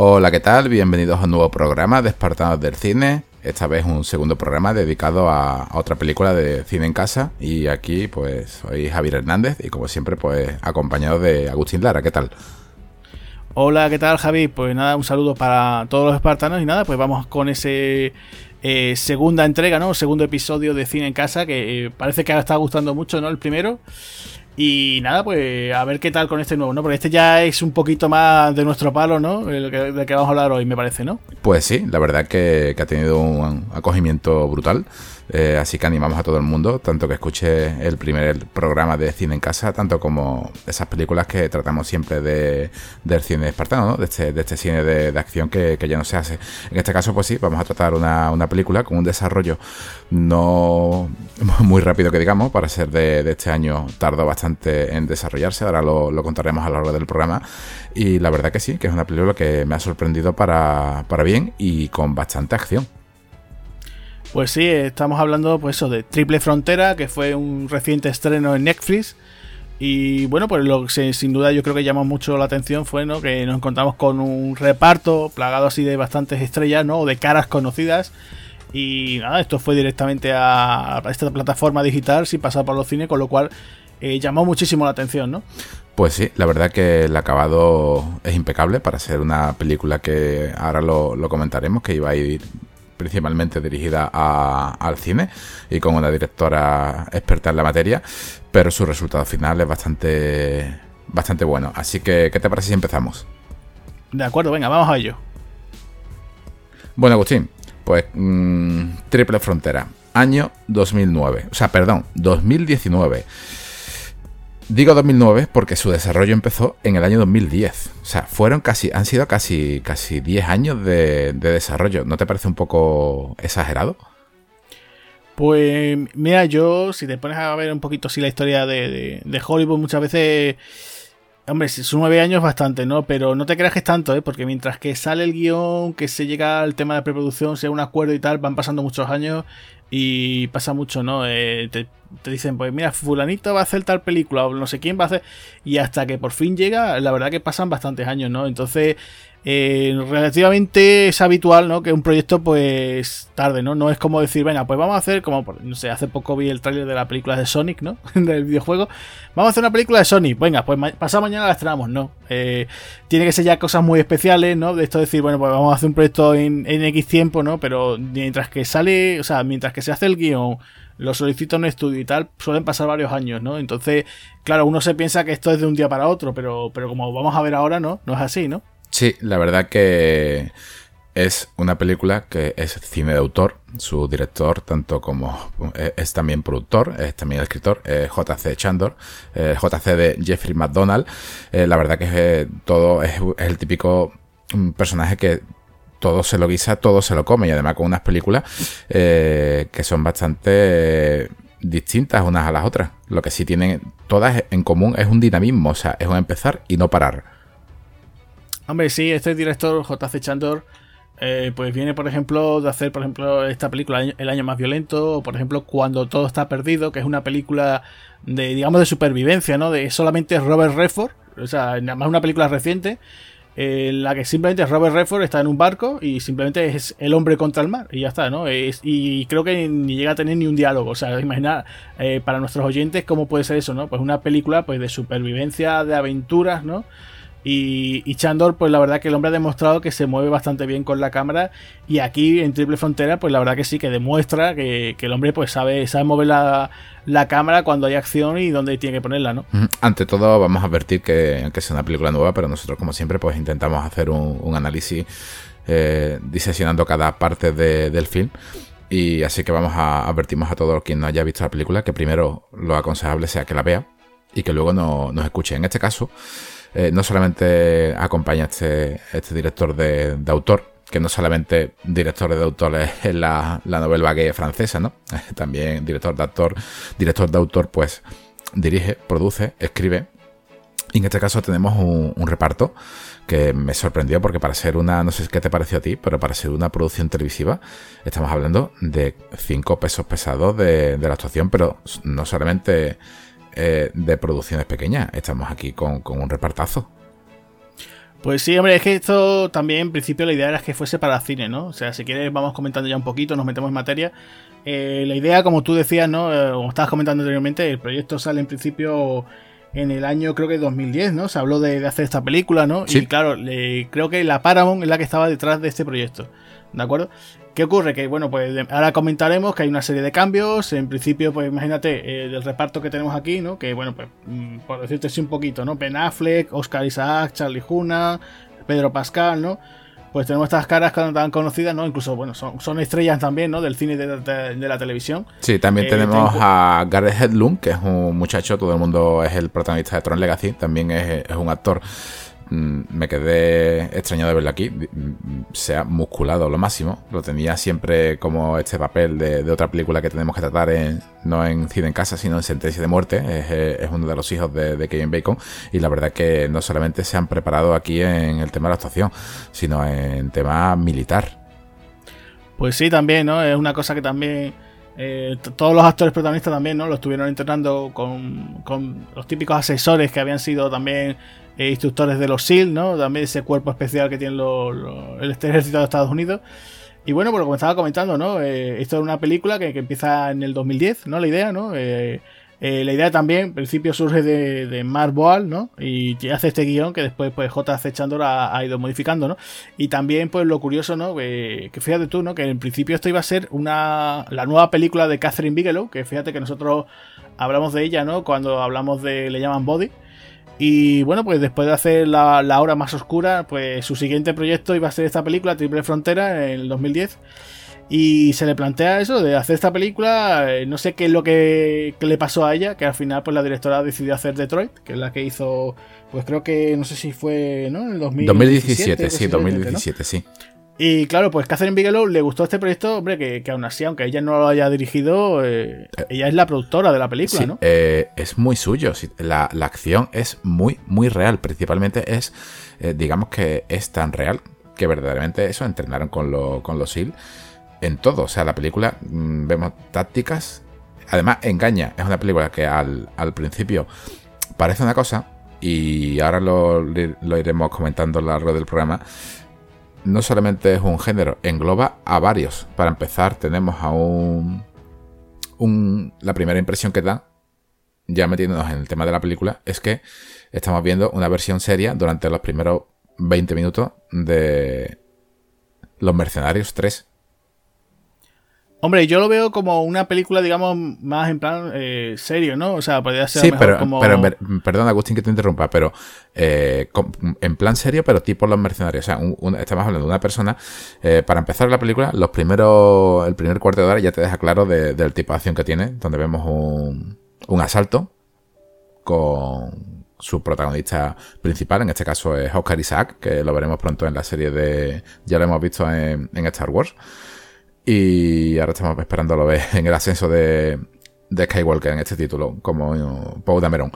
Hola, ¿qué tal? Bienvenidos a un nuevo programa de Espartanos del Cine. Esta vez un segundo programa dedicado a, otra película de cine en casa. Y aquí, pues, soy Javier Hernández y como siempre, pues, acompañado de Agustín Lara. ¿Qué tal? Hola, ¿qué tal, Javi? Pues nada, un saludo para todos los espartanos y nada, pues vamos con ese eh, segunda entrega, ¿no? Segundo episodio de Cine en Casa, que eh, parece que está gustando mucho, ¿no? El primero. Y nada, pues a ver qué tal con este nuevo, ¿no? Porque este ya es un poquito más de nuestro palo, ¿no? De que, de que vamos a hablar hoy, me parece, ¿no? Pues sí, la verdad que, que ha tenido un acogimiento brutal. Eh, así que animamos a todo el mundo, tanto que escuche el primer programa de cine en casa, tanto como esas películas que tratamos siempre de, del cine espartano, ¿no? de, este, de este cine de, acción que, ya no se hace. En este caso, pues sí, vamos a tratar una, película con un desarrollo no muy rápido que digamos, para ser de, este año tardó bastante en desarrollarse, ahora lo, lo, contaremos a lo largo del programa. Y la verdad que sí, que es una película que me ha sorprendido para, para bien y con bastante acción. Pues sí, estamos hablando pues eso de Triple Frontera, que fue un reciente estreno en Netflix. Y bueno, pues lo que sin duda yo creo que llamó mucho la atención fue ¿no? que nos encontramos con un reparto plagado así de bastantes estrellas, ¿no? O de caras conocidas. Y nada, esto fue directamente a, esta plataforma digital sin pasar por los cines, con lo cual eh, llamó muchísimo la atención, ¿no? Pues sí, la verdad que el acabado es impecable para ser una película que ahora lo, lo comentaremos, que iba a ir principalmente dirigida al cine y con una directora experta en la materia, pero su resultado final es bastante, bastante bueno. Así que, ¿qué te parece si empezamos? De acuerdo, venga, vamos a ello. Bueno, Agustín, pues mm, Triple Frontera, año 2009, o sea, perdón, 2019. Digo 2009 porque su desarrollo empezó en el año 2010. O sea, fueron casi, han sido casi, casi 10 años de, desarrollo. ¿No te parece un poco exagerado? Pues mira, yo, si te pones a ver un poquito así la historia de, de, Hollywood, muchas veces, hombre, son nueve años bastante, ¿no? Pero no te creas que es tanto, ¿eh? Porque mientras que sale el guion, que se llega al tema de preproducción, sea un acuerdo y tal, van pasando muchos años y pasa mucho, ¿no? Eh, te, dicen, pues mira, fulanito va a hacer tal película o no sé quién va a hacer. Y hasta que por fin llega, la verdad que pasan bastantes años, ¿no? Entonces, eh, relativamente es habitual, ¿no? Que un proyecto, pues, tarde, ¿no? No es como decir, venga, pues vamos a hacer, como, no sé, hace poco vi el tráiler de la película de Sonic, ¿no? Del videojuego. Vamos a hacer una película de Sonic. Venga, pues pasado mañana la estrenamos, ¿no? Eh, tiene que ser ya cosas muy especiales, ¿no? De esto decir, bueno, pues vamos a hacer un proyecto en, en X tiempo, ¿no? Pero mientras que sale, o sea, mientras que se hace el guion lo solicito en estudio y tal, suelen pasar varios años, ¿no? Entonces, claro, uno se piensa que esto es de un día para otro, pero, pero como vamos a ver ahora, ¿no? No es así, ¿no? Sí, la verdad que es una película que es cine de autor. Su director, tanto como es también productor, es también escritor, es JC Chandor, JC de Jeffrey McDonald. Eh, la verdad que eh, todo es, el típico mm, personaje que todo se lo guisa, todo se lo come y además con unas películas eh, que son bastante distintas unas a las otras. Lo que sí tienen todas en común es un dinamismo, o sea, es un empezar y no parar. Hombre, sí, este director, J.C. Chandor, eh, pues viene, por ejemplo, de hacer, por ejemplo, esta película El año más violento, o por ejemplo, Cuando todo está perdido, que es una película de, digamos, de supervivencia, ¿no? De solamente Robert Redford, o sea, nada más una película reciente, en la que simplemente Robert Redford está en un barco y simplemente es el hombre contra el mar, y ya está, ¿no? Es, y creo que ni llega a tener ni un diálogo, o sea, imaginar eh, para nuestros oyentes cómo puede ser eso, ¿no? Pues una película, pues, de supervivencia, de aventuras, ¿no? Y, Chandor, pues la verdad que el hombre ha demostrado que se mueve bastante bien con la cámara. Y aquí en Triple Frontera, pues la verdad que sí, que demuestra que, el hombre pues sabe, sabe mover la, cámara cuando hay acción y dónde tiene que ponerla, ¿no? Ante todo, vamos a advertir que, que es una película nueva, pero nosotros, como siempre, pues intentamos hacer un, análisis eh, cada parte del film. Y así que vamos a advertimos a todo quien no haya visto la película que primero lo aconsejable sea que la vea y que luego no, nos escuche. En este caso, eh, no solamente acompaña este, este director de, autor, que no solamente director de autor es la, la novela gay francesa, ¿no? También director de actor, director de autor, pues dirige, produce, escribe. Y en este caso tenemos un, reparto que me sorprendió porque para ser una, no sé qué te pareció a ti, pero para ser una producción televisiva estamos hablando de cinco pesos pesados de, de la actuación, pero no solamente eh, de producciones pequeñas. Estamos aquí con, un repartazo. Pues sí, hombre, es que esto también en principio la idea era que fuese para cine, ¿no? O sea, si quieres vamos comentando ya un poquito, nos metemos en materia. Eh, la idea, como tú decías, ¿no? Eh, como estabas comentando anteriormente, el proyecto sale en principio en el año creo que 2010, ¿no? Se habló de, hacer esta película, ¿no? Y claro, creo que la Paramount es la que estaba detrás de este proyecto, ¿de acuerdo? ¿Qué ocurre? Que bueno, pues ahora comentaremos que hay una serie de cambios. En principio, pues imagínate el eh, reparto que tenemos aquí, ¿no? Que bueno, pues mm, por decirte así un poquito, ¿no? Ben Affleck, Oscar Isaac, Charlie Huna, Pedro Pascal, ¿no? Pues tenemos estas caras tan conocidas, ¿no? Incluso, bueno, son, estrellas también, ¿no? Del cine y de, la televisión. Sí, también eh, tenemos a Gareth Hedlund, que es un muchacho, todo el mundo es el protagonista de Tron Legacy, también es, es un actor me quedé extrañado de verlo aquí. Mm, se ha musculado lo máximo. Lo tenía siempre como este papel de, otra película que tenemos que tratar en, no en Cine en Casa, sino en Sentencia de Muerte. Es, eh, uno de los hijos de, Kevin Bacon. Y la verdad que no solamente se han preparado aquí en el tema de la actuación, sino en tema militar. Pues sí, también, ¿no? Es una cosa que también. Eh, todos los actores protagonistas también, ¿no? Lo estuvieron entrenando con, con, los típicos asesores que habían sido también eh, instructores de los SEAL, ¿no? También ese cuerpo especial que tiene el ejército de Estados Unidos. Y bueno, lo que me estaba comentando, ¿no? Eh, esto es una película que, empieza en el 2010, ¿no? La idea, ¿no? Eh, la idea también, en principio, surge de, de Mark Boal, ¿no? Y hace este guion que después, pues, J.C. Chandor ha, ha, ido modificando, ¿no? Y también, pues, lo curioso, ¿no? que fíjate tú, ¿no? Que en principio esto iba a ser una la nueva película de Catherine Bigelow, que fíjate que nosotros hablamos de ella, ¿no? Cuando hablamos de Le llaman Body. Y bueno, pues después de hacer la, hora más oscura, pues su siguiente proyecto iba a ser esta película, Triple Frontera, en el 2010. Y se le plantea eso, de hacer esta película, eh, no sé qué es lo que, le pasó a ella, que al final pues la directora decidió hacer Detroit, que es la que hizo, pues creo que, no sé si fue, ¿no? En el 2017, sí, 2017, sí. Y claro, pues Catherine Bigelow le gustó este proyecto, hombre, que, aún así, aunque ella no lo haya dirigido, eh, eh, ella es la productora de la película, ¿no? Eh, es muy suyo, la, acción es muy, muy real, principalmente es, digamos que es tan real que verdaderamente eso entrenaron con, lo, con los SEAL en todo, o sea, la película mm, vemos tácticas, además engaña, es una película que al, principio parece una cosa y ahora lo, lo iremos comentando a lo largo del programa no solamente es un género, engloba a varios. Para empezar, tenemos a un, La primera impresión que da, ya metiéndonos en el tema de la película, es que estamos viendo una versión seria durante los primeros 20 minutos de Los Mercenarios 3. Hombre, yo lo veo como una película, digamos, más en plan eh, serio, ¿no? O sea, podría ser sí, pero, pero perdón, Agustín, que te interrumpa, pero eh, en plan serio, pero tipo los mercenarios. O sea, estamos hablando de una persona. Eh, para empezar la película, los primeros, el primer cuarto de hora ya te deja claro del tipo de acción que tiene, donde vemos un, un asalto con su protagonista principal, en este caso es Oscar Isaac, que lo veremos pronto en la serie de. Ya lo hemos visto en, en Star Wars. Y ahora estamos esperando lo ver en el ascenso de, de Skywalker en este título, como Paul Dameron.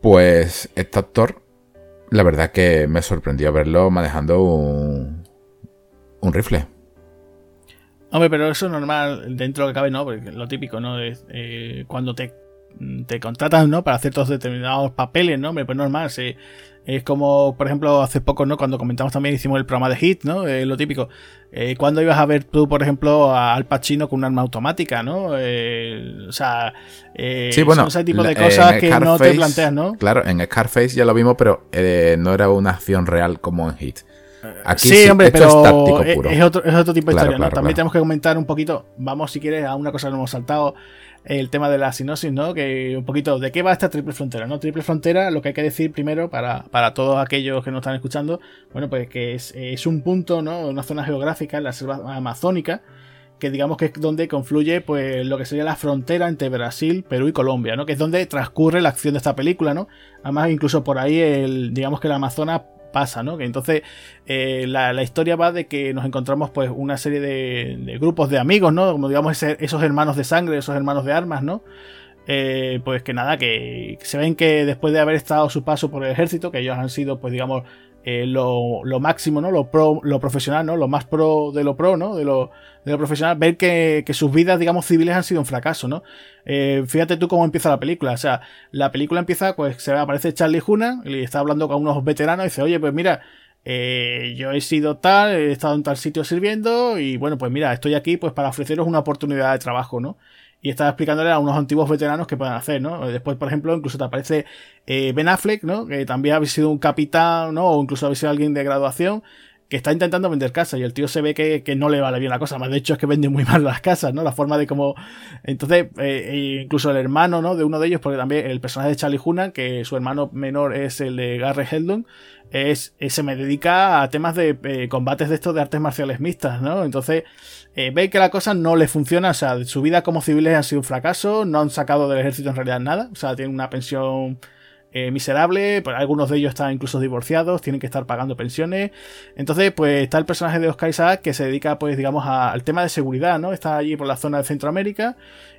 Pues este actor, la verdad que me sorprendió verlo manejando un, un rifle. Hombre, pero eso es normal dentro de lo que cabe, ¿no? Porque lo típico, ¿no? Es, eh, cuando te, te contratan, ¿no? Para hacer todos determinados papeles, ¿no? Hombre, pues normal, se, es como, por ejemplo, hace poco, ¿no? Cuando comentamos también, hicimos el programa de Hit, ¿no? Eh, lo típico. Eh, ¿Cuándo ibas a ver tú, por ejemplo, a Al Pacino con un arma automática, ¿no? Eh, o sea, eh, sí, bueno, ese tipo de cosas que no te planteas, ¿no? Claro, en Scarface ya lo vimos, pero no era una acción real como en Hit. Aquí sí, hombre, pero es, otro, es, otro, tipo de historia, ¿no? También tenemos que comentar un poquito, vamos si quieres a una cosa que nos hemos saltado, el tema de la sinopsis, ¿no? Que un poquito de qué va esta triple frontera, ¿no? Triple frontera, lo que hay que decir primero para, para todos aquellos que nos están escuchando, bueno, pues que es, es un punto, ¿no? Una zona geográfica la selva amazónica, que digamos que es donde confluye pues lo que sería la frontera entre Brasil, Perú y Colombia, ¿no? Que es donde transcurre la acción de esta película, ¿no? Además, incluso por ahí el, digamos que el Amazonas pasa, ¿no? Que entonces eh, la, historia va de que nos encontramos pues una serie de, grupos de amigos, ¿no? Como digamos esos hermanos de sangre, esos hermanos de armas, ¿no? Eh, pues que nada, que, se ven que después de haber estado su paso por el ejército, que ellos han sido pues digamos eh, lo, máximo, ¿no? Lo pro, lo profesional, ¿no? Lo más pro de lo pro, ¿no? De lo, de lo profesional, ver que, que, sus vidas, digamos, civiles han sido un fracaso, ¿no? fíjate tú cómo empieza la película. O sea, la película empieza, pues se aparece Charlie Huna y está hablando con unos veteranos y dice, oye, pues mira, eh, yo he sido tal, he estado en tal sitio sirviendo y bueno, pues mira, estoy aquí pues para ofreceros una oportunidad de trabajo, ¿no? Y estaba explicándole a unos antiguos veteranos qué pueden hacer, ¿no? Después, por ejemplo, incluso te aparece eh, Ben Affleck, ¿no? Que también habéis sido un capitán, ¿no? O incluso habéis sido alguien de graduación que está intentando vender casa y el tío se ve que, que, no le vale bien la cosa, más de hecho es que vende muy mal las casas, ¿no? La forma de cómo... Entonces, eh, e incluso el hermano, ¿no? De uno de ellos, porque también el personaje de Charlie Hunnam, que su hermano menor es el de Gary Heldon, es, se me dedica a temas de eh, combates de estos de artes marciales mixtas, ¿no? Entonces, eh, ve que la cosa no le funciona, o sea, su vida como civiles ha sido un fracaso, no han sacado del ejército en realidad nada, o sea, tiene una pensión eh, miserable, pues algunos de ellos están incluso divorciados, tienen que estar pagando pensiones. Entonces, pues está el personaje de Oscar Isaac que se dedica, pues, digamos, al tema de seguridad, ¿no? Está allí por la zona de Centroamérica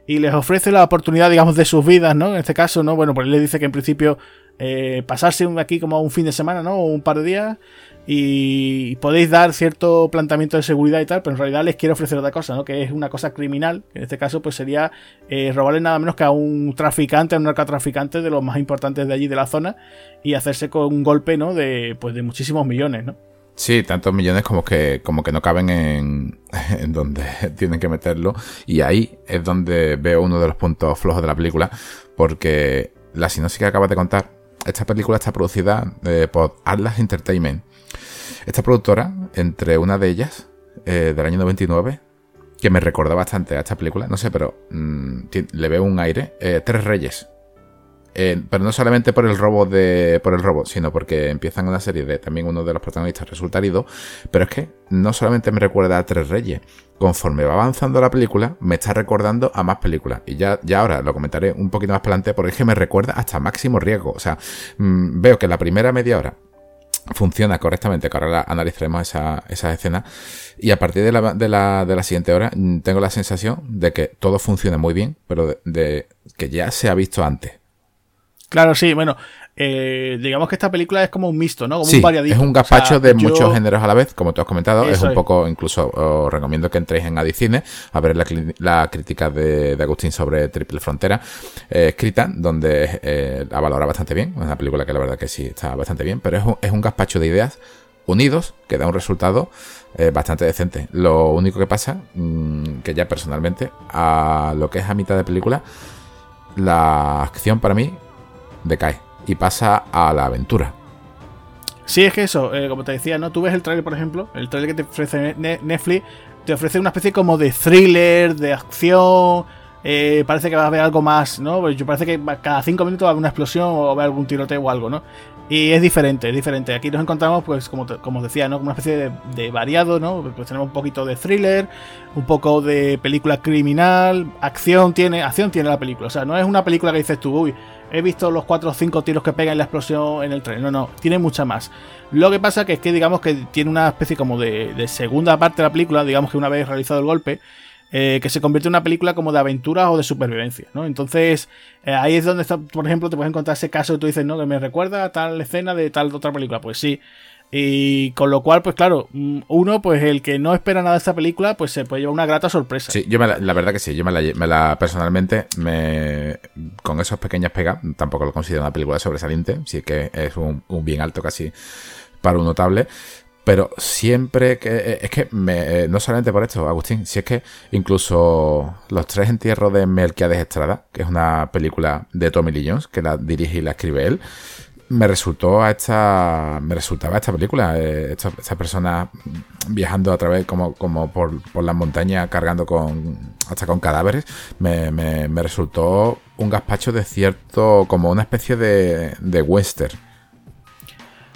y les ofrece la oportunidad, digamos, de sus vidas, ¿no? En este caso, ¿no? Bueno, pues él le dice que en principio eh, pasarse aquí como un fin de semana, ¿no? O un par de días y podéis dar cierto planteamiento de seguridad y tal, pero en realidad les quiero ofrecer otra cosa, ¿no? Que es una cosa criminal, en este caso pues sería eh, robarle nada menos que a un traficante, a un narcotraficante de los más importantes de allí de la zona y hacerse con un golpe, ¿no? De, pues de muchísimos millones, ¿no? Sí, tantos millones como que, como que no caben en, en donde tienen que meterlo. Y ahí es donde veo uno de los puntos flojos de la película, porque la sinopsis que acabas de contar, esta película está producida eh, por Atlas Entertainment esta productora, entre una de ellas, eh, del año 99, que me recuerda bastante a esta película, no sé, pero mm, le veo un aire, eh, Tres Reyes. Eh, pero no solamente por el robo de. por el robo, sino porque empiezan una serie de. También uno de los protagonistas resulta herido. Pero es que no solamente me recuerda a Tres Reyes. Conforme va avanzando la película, me está recordando a más películas. Y ya, ya ahora lo comentaré un poquito más adelante, porque es que me recuerda hasta máximo riesgo. O sea, mm, veo que la primera media hora funciona correctamente, que ahora analizaremos esa, esa escena. Y a partir de la, de, la, de la siguiente hora, mm, tengo la sensación de que todo funciona muy bien, pero de que ya se ha visto antes. Claro, sí, bueno, eh, digamos que esta película es como un mixto, ¿no? Como un variadito. Es un gazpacho de muchos géneros a la vez, como tú has comentado. Es un poco, incluso os recomiendo que entréis en Adicine a ver la, crítica de, Agustín sobre Triple Frontera, eh, escrita, donde eh, la valora bastante bien. Es una película que la verdad que sí está bastante bien, pero es un, es un gazpacho de ideas unidos que da un resultado bastante decente. Lo único que pasa, mm, que ya personalmente, a lo que es a mitad de película, la acción para mí decae y pasa a la aventura. Sí, es que eso, eh, como te decía, ¿no? Tú ves el trailer, por ejemplo, el trailer que te ofrece Netflix, te ofrece una especie como de thriller, de acción. Eh, parece que va a haber algo más, ¿no? Pues yo parece que cada cinco minutos va a haber una explosión o va a haber algún tiroteo o algo, ¿no? Y es diferente, es diferente. Aquí nos encontramos, pues, como, como decía, ¿no? Una especie de, de, variado, ¿no? Pues tenemos un poquito de thriller, un poco de película criminal, acción tiene, acción tiene la película. O sea, no es una película que dices tú, uy, he visto los 4 o 5 tiros que pegan en la explosión en el tren. No, no, tiene mucha más. Lo que pasa que es que digamos que tiene una especie como de, segunda parte de la película, digamos que una vez realizado el golpe, eh, que se convierte en una película como de aventura o de supervivencia, ¿no? Entonces, eh, ahí es donde está, por ejemplo, te puedes encontrar ese caso que tú dices, ¿no? Que me recuerda a tal escena de tal otra película. Pues sí, y con lo cual, pues claro, mm, uno, pues el que no espera nada de esta película, pues se puede llevar una grata sorpresa. Sí, yo me la, verdad que sí, yo me la, personalmente, me, con esos pequeños pegas, tampoco lo considero una película sobresaliente, sí que es un, bien alto casi para un notable. Pero siempre que. Eh, es que me, eh, no solamente por esto, Agustín, si es que incluso Los tres entierros de Melquiades Estrada, que es una película de Tommy Lee Jones, que la dirige y la escribe él, me resultó a esta me resultaba esta película eh, esta, persona viajando a través como, como por, por las montañas cargando con hasta con cadáveres me, me, resultó un gazpacho de cierto como una especie de, de western.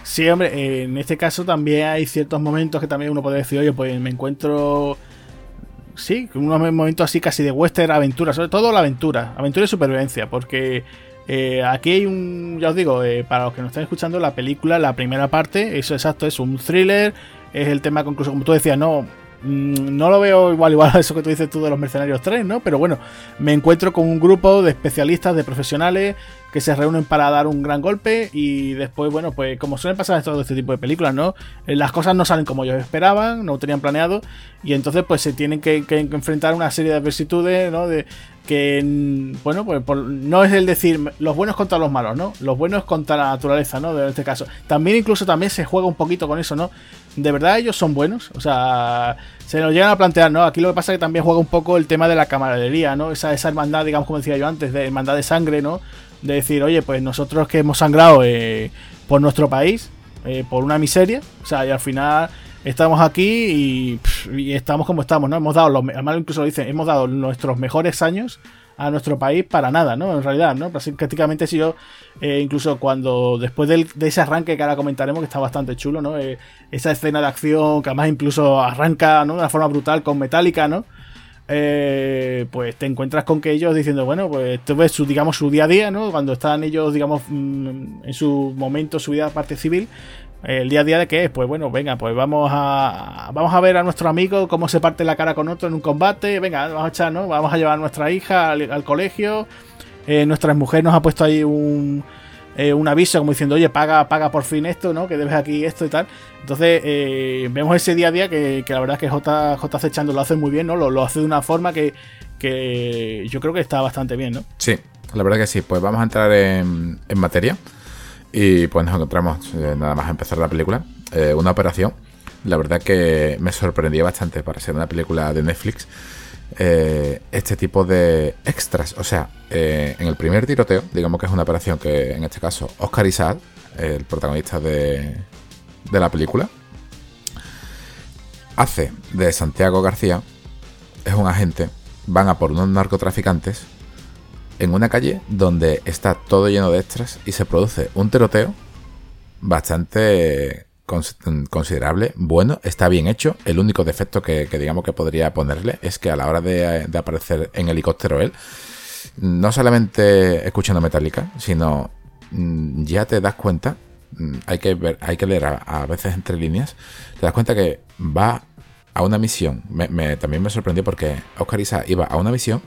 Sí hombre en este caso también hay ciertos momentos que también uno puede decir oye pues me encuentro sí unos momentos así casi de western aventura sobre todo la aventura aventura y supervivencia porque eh, aquí hay un, ya os digo, eh, para los que nos están escuchando, la película, la primera parte, eso exacto, es un thriller, es el tema, incluso como tú decías, no, mm, no lo veo igual igual a eso que tú dices tú de los Mercenarios 3, ¿no? Pero bueno, me encuentro con un grupo de especialistas, de profesionales que se reúnen para dar un gran golpe y después, bueno, pues como suele pasar en todo este tipo de películas, ¿no? Eh, las cosas no salen como ellos esperaban, no tenían planeado y entonces pues se tienen que, que enfrentar una serie de adversitudes, ¿no? De, que bueno pues no es el decir los buenos contra los malos no los buenos contra la naturaleza no en este caso. También incluso también se juega un poquito con eso no de verdad ellos son buenos o sea se nos llegan a plantear no aquí lo que pasa es que también juega un poco el tema de la camaradería no esa esa hermandad digamos como decía yo antes de hermandad de sangre no de decir oye pues nosotros que hemos sangrado eh, por nuestro país eh, por una miseria o sea y al final estamos aquí y, estamos como estamos, ¿no? Hemos dado, los, además incluso lo dicen, hemos dado nuestros mejores años a nuestro país para nada, ¿no? En realidad, ¿no? Prácticamente si yo, eh, incluso cuando después de ese arranque que ahora comentaremos, que está bastante chulo, ¿no? Eh, esa escena de acción que además incluso arranca, ¿no? De una forma brutal con Metallica, ¿no? Eh, pues te encuentras con que ellos diciendo, bueno, pues tú ves su, digamos, su día a día, ¿no? Cuando están ellos, digamos, mm, en su momento, su vida parte civil, el día a día de qué es, pues bueno, venga, pues vamos a vamos a ver a nuestro amigo cómo se parte la cara con otro en un combate, venga, vamos a echar, ¿no? Vamos a llevar a nuestra hija al, colegio, eh, nuestra mujer nos ha puesto ahí un, eh, un aviso como diciendo, oye, paga, paga por fin esto, ¿no? Que debes aquí esto y tal. Entonces, eh, vemos ese día a día que, la verdad es que J, J Echando lo hace muy bien, ¿no? Lo, lo hace de una forma que, que, yo creo que está bastante bien, ¿no? Sí, la verdad que sí. Pues vamos a entrar en, en materia. Y pues nos encontramos, eh, nada más empezar la película, eh, una operación. La verdad que me sorprendió bastante para ser una película de Netflix. Eh, este tipo de extras. O sea, en el primer tiroteo, digamos que es una operación que en este caso Oscar Isaac, el protagonista de, de la película, hace de Santiago García, es un agente, van a por unos narcotraficantes en una calle donde está todo lleno de extras y se produce un tiroteo bastante considerable, bueno, está bien hecho. El único defecto que, digamos que podría ponerle es que a la hora de, aparecer en helicóptero él, no solamente escuchando Metallica, sino mm, ya te das cuenta, mm, hay que ver, hay que leer a, veces entre líneas, te das cuenta que va a una misión. también me sorprendió porque Oscar Isa iba a una misión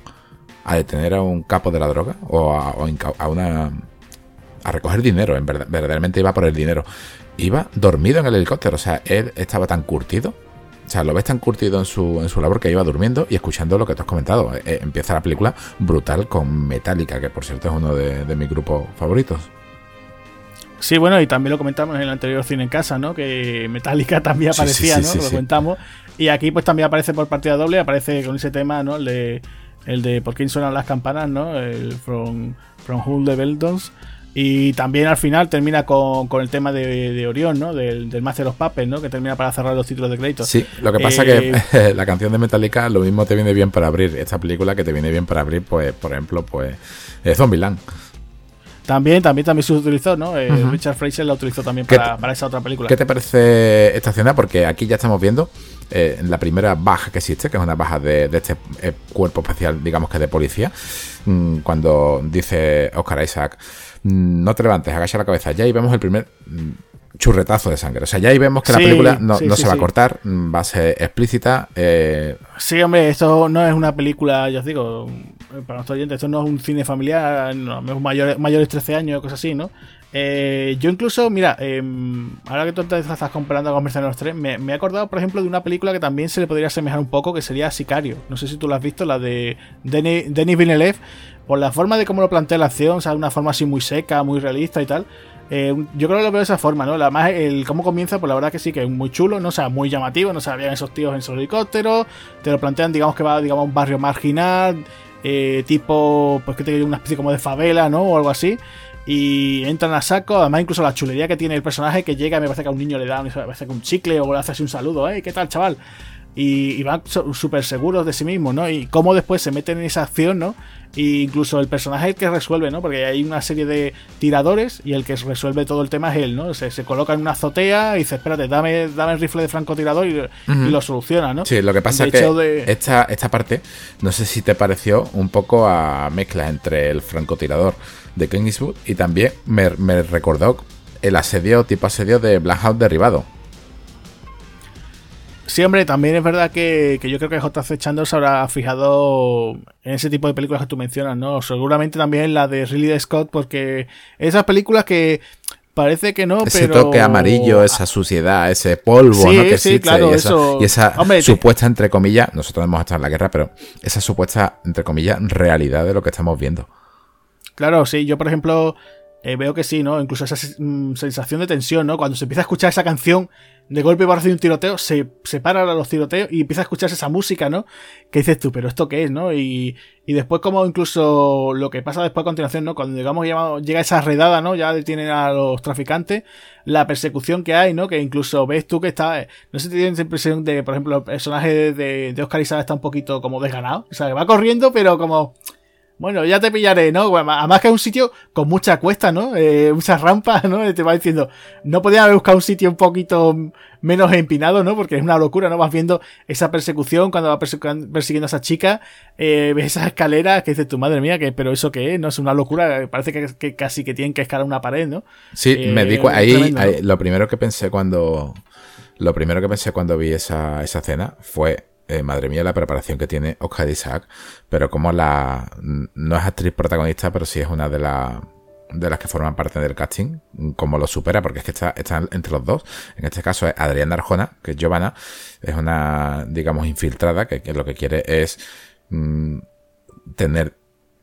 a detener a un capo de la droga o a, una a recoger dinero, en verdad, verdaderamente iba por el dinero. Iba dormido en el helicóptero, o sea, él estaba tan curtido, o sea, lo ves tan curtido en su, en su labor que iba durmiendo y escuchando lo que tú has comentado. Eh, eh, empieza la película brutal con Metallica, que por cierto es uno de, mis grupos favoritos. Sí, bueno, y también lo comentamos en el anterior cine en casa, ¿no? Que Metallica también aparecía, ¿no? lo comentamos. Y aquí pues también aparece por partida doble, aparece con ese tema, ¿no? El de el de por qué suenan las campanas, ¿no? El From, From Who the Bells Y también al final termina con, el tema de, Orión, ¿no? Del, del Master of Puppets, ¿no? Que termina para cerrar los títulos de crédito. Sí, lo que pasa es que eh, la canción de Metallica lo mismo te viene bien para abrir esta película que te viene bien para abrir, pues, por ejemplo, pues eh, Zombieland. También, también, también se utilizó, ¿no? Eh, Richard Fraser la utilizó también para, para, esa otra película. ¿Qué te parece esta escena? Porque aquí ya estamos viendo eh, la primera baja que existe, que es una baja de, este eh, cuerpo especial, digamos que de policía, mm, cuando dice Oscar Isaac, mm, no te levantes, agacha la cabeza, ya ahí vemos el primer mm, churretazo de sangre. O sea, ya ahí vemos que la película no, se va a cortar, va a ser explícita. Sí, hombre, esto no es una película, ya os digo, para nuestros oyentes, esto no es un cine familiar, no, mayores, mayores 13 años, cosas así, ¿no? Eh, yo incluso, mira, em, ahora que tú te estás comparando con Mercenarios 3, me, he acordado, por ejemplo, de una película que también se le podría asemejar un poco, que sería Sicario. No sé si tú la has visto, la de Denis, Denis Villeneuve, por la forma de cómo lo plantea la acción, o sea, una forma así muy seca, muy realista y tal. Eh, yo creo que lo veo de esa forma, ¿no? La más, el cómo comienza, pues la verdad que sí, que es muy chulo, ¿no? O sea, muy llamativo, no sabían esos tíos en su helicóptero, te lo plantean, digamos que va, digamos, a un barrio marginal, eh, tipo, pues que te una especie como de favela, ¿no? O algo así y entran a saco. Además, incluso la chulería que tiene el personaje que llega, me parece que a un niño le da me parece que un chicle o le hace así un saludo, ¿eh? ¿Qué tal, chaval? Y, van súper seguros de sí mismos, ¿no? Y cómo después se meten en esa acción, ¿no? E incluso el personaje el que resuelve, ¿no? Porque hay una serie de tiradores y el que resuelve todo el tema es él, ¿no? Se, se coloca en una azotea y dice, espérate, dame, dame el rifle de francotirador y, y lo soluciona, ¿no? Sí, lo que pasa es que esta, esta parte, no sé si te pareció un poco a mezcla entre el francotirador de Clint y también me, recordó el asedio, tipo asedio de Black derribado. Sí, hombre, también es verdad que, yo creo que JC Chandler se habrá fijado en ese tipo de películas que tú mencionas, ¿no? Seguramente también la de Ridley Scott, porque esas películas que parece que no, ese toque amarillo, esa suciedad, ese polvo ¿no? que existe claro, y esa, y esa supuesta, entre comillas, nosotros hemos estado en la guerra, pero esa supuesta, entre comillas, realidad de lo que estamos viendo. Claro, sí, yo por ejemplo eh, veo que sí, ¿no? Incluso esa mm, sensación de tensión, ¿no? Cuando se empieza a escuchar esa canción de golpe parece un tiroteo, se separan los tiroteos y empieza a escucharse esa música, ¿no? Que dices tú, pero ¿esto qué es, no? Y, y después como incluso lo que pasa después a continuación, ¿no? Cuando digamos llega esa redada, ¿no? Ya detienen a los traficantes, la persecución que hay, ¿no? Que incluso ves tú que está, no sé si tienes la impresión de, por ejemplo, el personaje de, de Oscar Isaac está un poquito como desganado, o sea, que va corriendo, pero como bueno, ya te pillaré, ¿no? Además que es un sitio con mucha cuesta, ¿no? Eh, muchas rampas, ¿no? Te va diciendo, no podía haber buscado un sitio un poquito menos empinado, ¿no? Porque es una locura, ¿no? Vas viendo esa persecución cuando va persiguiendo a esa chica, eh, ves esas escaleras que dices tu madre mía, que, pero eso qué es, ¿no? Es una locura, parece que, casi que tienen que escalar una pared, ¿no? Sí, me eh, di ahí, ahí, lo primero que pensé cuando, lo primero que pensé cuando vi esa, esa escena fue, eh, madre mía, la preparación que tiene Oscar Isaac, pero como la. No es actriz protagonista, pero sí es una de, las de las que forman parte del casting, como lo supera, porque es que está, entre los dos. En este caso es Adriana Arjona, que es Giovanna, es una, digamos, infiltrada, que, lo que quiere es mm, tener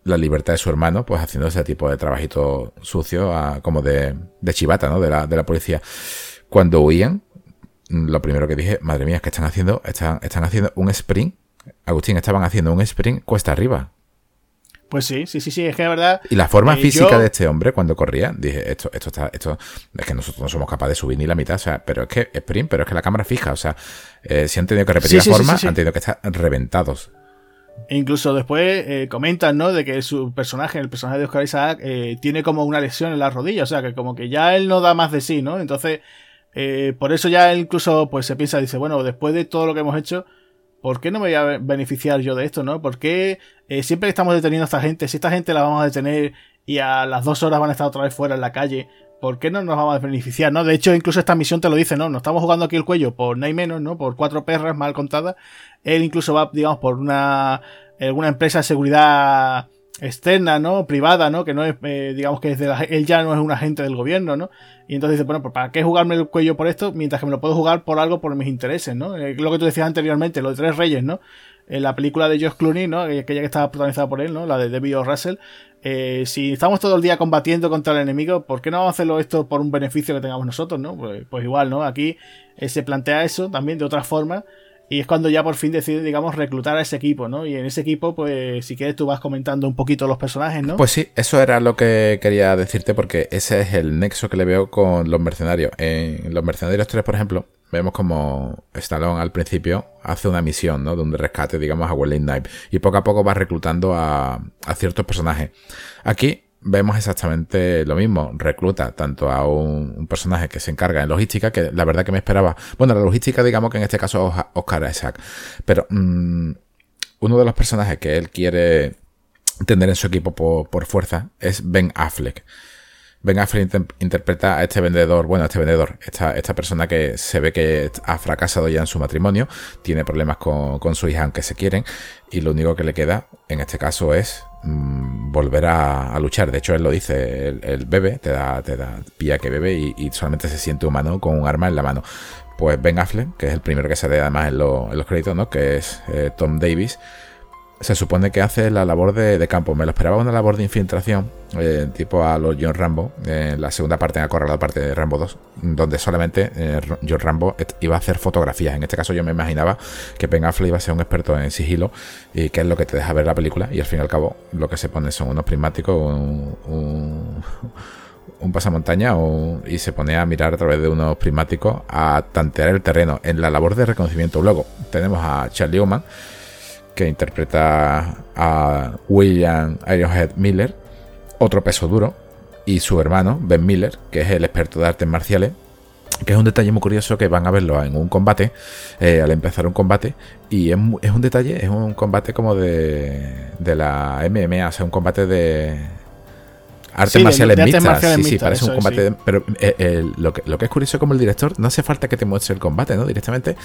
la libertad de su hermano, pues haciendo ese tipo de trabajito sucio, como de, de chivata, ¿no? De la, de la policía. Cuando huían, lo primero que dije, madre mía, es que están haciendo, están, están haciendo un sprint. Agustín, estaban haciendo un sprint cuesta arriba. Pues sí, sí, sí, sí, es que de verdad. Y la forma eh, física de este hombre cuando corría, dije, esto, esto está, esto, es que nosotros no somos capaces de subir ni la mitad, o sea, pero es que sprint, pero es que la cámara fija, o sea, eh, si han tenido que repetir la forma, han tenido que estar reventados. E incluso después eh, comentan, ¿no? De que su personaje, el personaje de Oscar Isaac, tiene como una lesión en la rodilla, o sea, que como que ya él no da más de sí, ¿no? Entonces, eh, por eso ya incluso pues se piensa, dice, bueno, después de todo lo que hemos hecho, ¿por qué no me voy a beneficiar yo de esto, no? ¿Por qué eh, siempre que estamos deteniendo a esta gente, si esta gente la vamos a detener y a las dos horas van a estar otra vez fuera en la calle, ¿por qué no nos vamos a beneficiar, no? De hecho, incluso esta misión te lo dice, ¿no? Nos estamos jugando aquí el cuello por nada menos, ¿no? Por cuatro perras mal contadas. Él incluso va, digamos, por una, alguna empresa de seguridad externa, ¿no? Privada, ¿no? Que no es, eh, digamos que él ya no es un agente del gobierno, ¿no? Y entonces dice, bueno, pues ¿para qué jugarme el cuello por esto? Mientras que me lo puedo jugar por algo por mis intereses, ¿no? Eh, lo que tú decías anteriormente, lo de Tres Reyes, ¿no? En la película de Josh Clooney, ¿no? Aquella que estaba protagonizada por él, ¿no? La de David o. Russell. Eh, si estamos todo el día combatiendo contra el enemigo, ¿por qué no vamos a hacerlo esto por un beneficio que tengamos nosotros, ¿no? Pues, pues igual, ¿no? Aquí se plantea eso también de otra forma y es cuando ya por fin decide, digamos, reclutar a ese equipo, ¿no? Y en ese equipo, pues, si quieres, tú vas comentando un poquito los personajes, ¿no? Pues sí, eso era lo que quería decirte, porque ese es el nexo que le veo con los mercenarios. En los mercenarios 3, por ejemplo, vemos como Stallone al principio hace una misión, ¿no? De un rescate, digamos, a Welling Knife. Y poco a poco va reclutando a, a ciertos personajes. Aquí vemos exactamente lo mismo. Recluta tanto a un, personaje que se encarga en logística, que la verdad que me esperaba. Bueno, la logística, digamos que en este caso es Oscar Isaac. Pero mm, uno de los personajes que él quiere tener en su equipo por, fuerza es Ben Affleck. Ben Affleck interpreta a este vendedor, bueno, a este vendedor, esta, esta persona que se ve que ha fracasado ya en su matrimonio, tiene problemas con, con su hija aunque se quieren, y lo único que le queda, en este caso, es Mm, volver a, luchar. De hecho, él lo dice, el, bebé te da, te da, pilla que bebe y, solamente se siente humano con un arma en la mano. Pues Ben Affleck, que es el primero que sale además en, los créditos, ¿no? Que es eh, Tom Davis se supone que hace la labor de, campo. Me lo esperaba una labor de infiltración, eh, tipo a los John Rambo, en la segunda parte, en la parte de Rambo 2, donde solamente eh, John Rambo iba a hacer fotografías. En este caso yo me imaginaba que Ben iba a ser un experto en sigilo y que es lo que te deja ver la película y al fin y al cabo lo que se pone son unos prismáticos, un, un pasamontaña y se pone a mirar a través de unos prismáticos a tantear el terreno en la labor de reconocimiento. Luego tenemos a Charlie Oman que interpreta a William Ironhead Miller, otro peso duro, y su hermano, Ben Miller, que es el experto de artes marciales, que es un detalle muy curioso que van a verlo en un combate, eh, al empezar un combate, y es, un detalle, es un combate como de, de la MMA, o sea, un combate de... Artes marciales mixtas. Sí, sí, parece un combate. Pero eh, lo, que, lo que es curioso como el director, no hace falta que te muestre el combate, ¿no? Directamente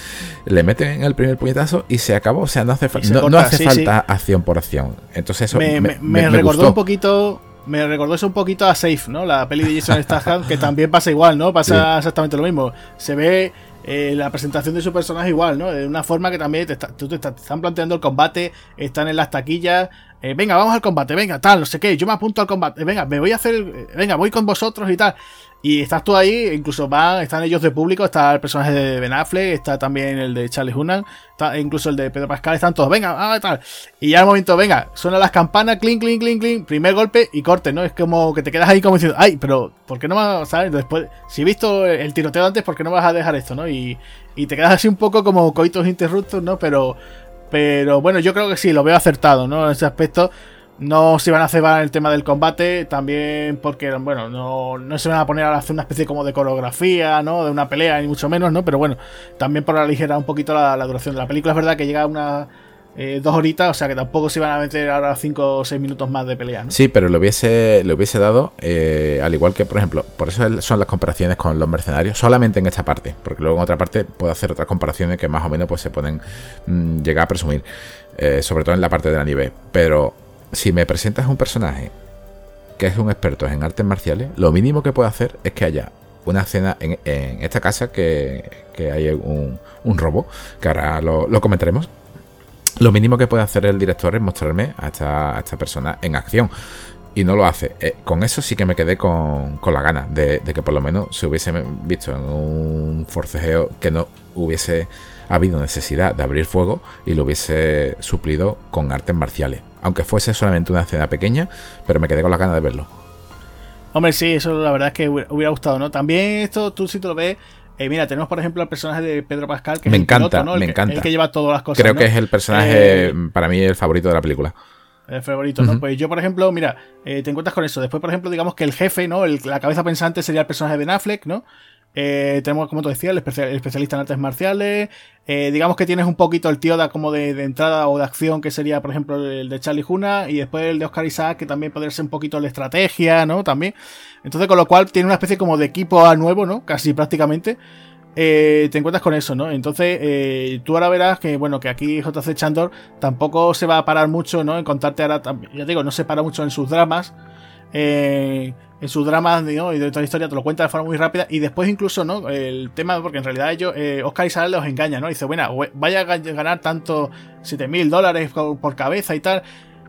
le meten el primer puñetazo y se acabó. O sea, no hace, no, hace falta acción por acción. Entonces eso me, me, recordó un poquito me recordó eso un poquito a Safe, ¿no? La peli de Jason Statham, que también pasa igual, ¿no? Pasa exactamente lo mismo. Se ve eh, la presentación de su personaje igual, ¿no? De una forma que también te, te, están planteando el combate, están en las taquillas. Eh, venga, vamos al combate, venga, tal, no sé qué, yo me apunto al combate, venga, me voy a hacer, venga, voy con vosotros y tal. Y estás tú ahí, incluso van, están ellos de público, está el personaje de Ben Affleck, está también el de Charlie Hunnam, está incluso el de Pedro Pascal, están todos, venga, ah, tal. Y ya al momento, venga, suenan las campanas, clink, clink, clink, clink, primer golpe y corte, ¿no? Es como que te quedas ahí como diciendo, ay, pero ¿por qué no vas, sabes? Después, si he visto el tiroteo antes, ¿por qué no vas a dejar esto, no? Y, y te quedas así un poco como coitos interruptos, ¿no? Pero, pero bueno, yo creo que sí, lo veo acertado, ¿no? En ese aspecto. No se van a cebar el tema del combate, también porque, bueno, no, se van a poner a hacer una especie como de coreografía, ¿no? De una pelea, ni mucho menos, ¿no? Pero bueno, también por aligerar un poquito la, duración de la película. Es verdad que llega a una eh, dos horitas, o sea que tampoco se van a meter ahora cinco o seis minutos más de pelea. Sí, pero le hubiese, le hubiese dado, eh, al igual que, por ejemplo, por eso son las comparaciones con los mercenarios, solamente en esta parte, porque luego en otra parte puedo hacer otras comparaciones que más o menos pues se pueden mm, llegar a presumir, eh, sobre todo en la parte de la nieve. Pero si me presentas un personaje que es un experto en artes marciales, lo mínimo que puedo hacer es que haya una escena en, esta casa que, que hay un, un, robo, que ahora lo, comentaremos. Lo mínimo que puede hacer el director es mostrarme a esta, persona en acción. Y no lo hace. Eh, con eso sí que me quedé con, la gana de, que por lo menos se hubiese visto en un forcejeo que no hubiese habido necesidad de abrir fuego y lo hubiese suplido con artes marciales aunque fuese solamente una escena pequeña, pero me quedé con la ganas de verlo. Hombre, sí, eso la verdad es que hubiera gustado, ¿no? También esto, tú si te lo ves, eh, mira, tenemos por ejemplo el personaje de Pedro Pascal, que me es encanta, el me encanta. el que lleva todas las cosas. Creo que es el personaje, eh, para mí, el favorito de la película. El favorito, ¿no? Pues yo, por ejemplo, mira, eh, te encuentras con eso. Después, por ejemplo, digamos que el jefe, ¿no? la cabeza pensante sería el personaje de Ben Affleck, ¿no? Eh, tenemos, como te decía, el, especialista en artes marciales. Eh, digamos que tienes un poquito el tío de, como de, entrada o de acción, que sería, por ejemplo, el de Charlie Huna. Y después el de Oscar Isaac, que también podría ser un poquito de estrategia, ¿no? También. Entonces, con lo cual tiene una especie como de equipo a nuevo, ¿no? Casi prácticamente. Eh, te encuentras con eso, ¿no? Entonces, tú ahora verás que, bueno, que aquí JC Chandor tampoco se va a parar mucho, ¿no? En contarte ahora, ya digo, no se para mucho en sus dramas. Eh, en sus dramas y de toda la historia te lo cuenta de forma muy rápida. Y después incluso no el tema porque en realidad ellos eh, Oscar Isabel los engaña no dice bueno vaya a ganar tanto 7 mil dólares por cabeza y tal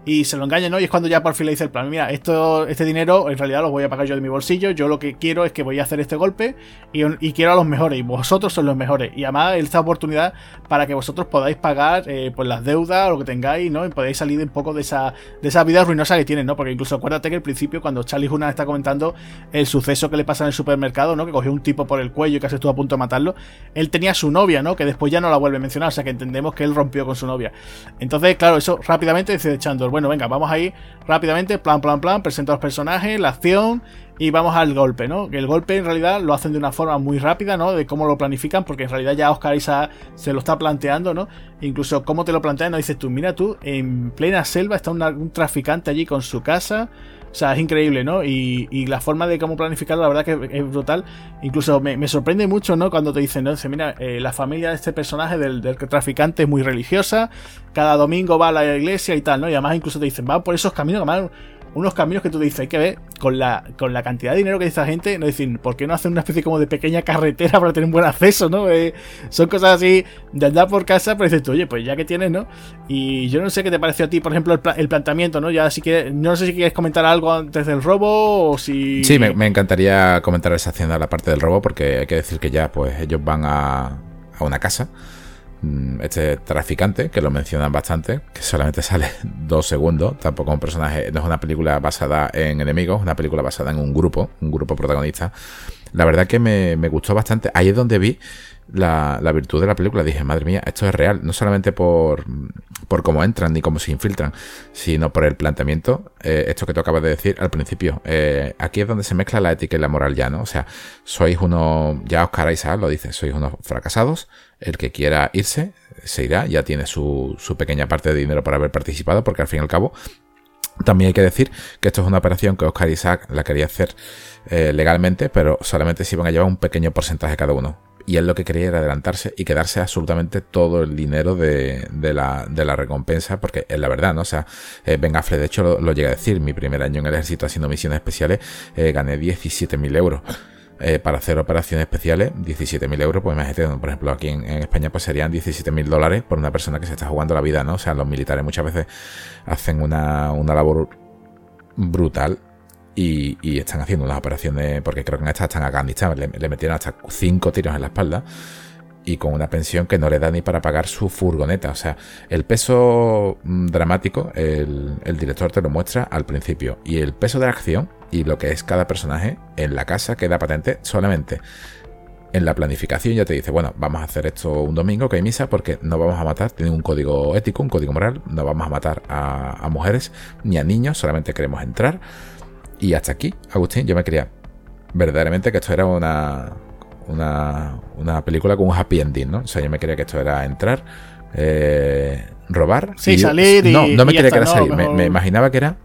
y se lo engaña, ¿no? Y es cuando ya por fin le dice el plan, mira, esto, este dinero en realidad lo voy a pagar yo de mi bolsillo, yo lo que quiero es que voy a hacer este golpe y, quiero a los mejores, y vosotros son los mejores. Y además esta oportunidad para que vosotros podáis pagar eh, pues las deudas lo que tengáis, ¿no? Y podáis salir un poco de esa, de esa vida ruinosa que tienen, ¿no? Porque incluso acuérdate que al principio cuando Charlie Hunnam está comentando el suceso que le pasa en el supermercado, ¿no? Que cogió un tipo por el cuello y casi estuvo a punto de matarlo, él tenía su novia, ¿no? Que después ya no la vuelve a mencionar, o sea que entendemos que él rompió con su novia. Entonces, claro, eso rápidamente dice Chandor, bueno, venga, vamos a ir rápidamente, plan, plan, plan, presento a los personajes, la acción y vamos al golpe, ¿no? Que el golpe en realidad lo hacen de una forma muy rápida, ¿no? De cómo lo planifican, porque en realidad ya Oscar Isaac se lo está planteando, ¿no? Incluso cómo te lo plantean, ¿no? Dices tú, mira tú, en plena selva está un traficante allí con su casa o sea, es increíble, ¿no? Y, la forma de cómo planificarlo, la verdad que es brutal. Incluso me, sorprende mucho, ¿no? Cuando te dicen, ¿no? Dice, mira, eh, la familia de este personaje, del, del, traficante, es muy religiosa. Cada domingo va a la iglesia y tal, ¿no? Y además incluso te dicen, va por esos caminos, además unos caminos que tú dices, hay que ver con la, con la cantidad de dinero que dice esta gente, no decir, ¿por qué no hacen una especie como de pequeña carretera para tener un buen acceso, no? Eh, son cosas así de andar por casa, pero dices tú, oye, pues ya que tienes, ¿no? Y yo no sé qué te pareció a ti, por ejemplo, el, planteamiento, ¿no? Ya si que no sé si quieres comentar algo antes del robo o si... Sí, me, encantaría comentar esa hacienda, la parte del robo, porque hay que decir que ya, pues ellos van a, a una casa este traficante, que lo mencionan bastante, que solamente sale dos segundos, tampoco un personaje, no es una película basada en enemigos, es una película basada en un grupo, un grupo protagonista. La verdad que me, me gustó bastante, ahí es donde vi la, la, virtud de la película. Dije, madre mía, esto es real, no solamente por, por cómo entran ni cómo se infiltran, sino por el planteamiento, eh, esto que tú acabas de decir al principio. Eh, aquí es donde se mezcla la ética y la moral ya, ¿no? O sea, sois uno, ya Oscar Isaac lo dice, sois unos fracasados, el que quiera irse se irá, ya tiene su, su pequeña parte de dinero por haber participado, porque al fin y al cabo También hay que decir que esto es una operación que Oscar Isaac la quería hacer eh, legalmente, pero solamente se iban a llevar un pequeño porcentaje cada uno. Y él lo que quería era adelantarse y quedarse absolutamente todo el dinero de, la, de la, recompensa, porque es la verdad, ¿no? O sea, eh, de hecho, lo, llega a decir, mi primer año en el ejército haciendo misiones especiales, eh, gané 17.000 euros. Eh, para hacer operaciones especiales, 17.000 euros, pues imagínate, por ejemplo, aquí en, España pues serían 17.000 dólares por una persona que se está jugando la vida, ¿no? O sea, los militares muchas veces hacen una, una labor brutal y, y, están haciendo unas operaciones, porque creo que en esta están acá le, le metieron hasta 5 tiros en la espalda y con una pensión que no le da ni para pagar su furgoneta. O sea, el peso mm, dramático, el, el, director te lo muestra al principio. Y el peso de la acción y lo que es cada personaje en la casa queda patente solamente en la planificación ya te dice, bueno, vamos a hacer esto un domingo que hay misa porque no vamos a matar, tiene un código ético, un código moral, no vamos a matar a, mujeres ni a niños, solamente queremos entrar. Y hasta aquí, Agustín, yo me quería verdaderamente que esto era una, una, una película con un happy ending, ¿no? O sea, yo me quería que esto era entrar, eh, robar. Sí, salir y, No, no me quería que era salir, me imaginaba que era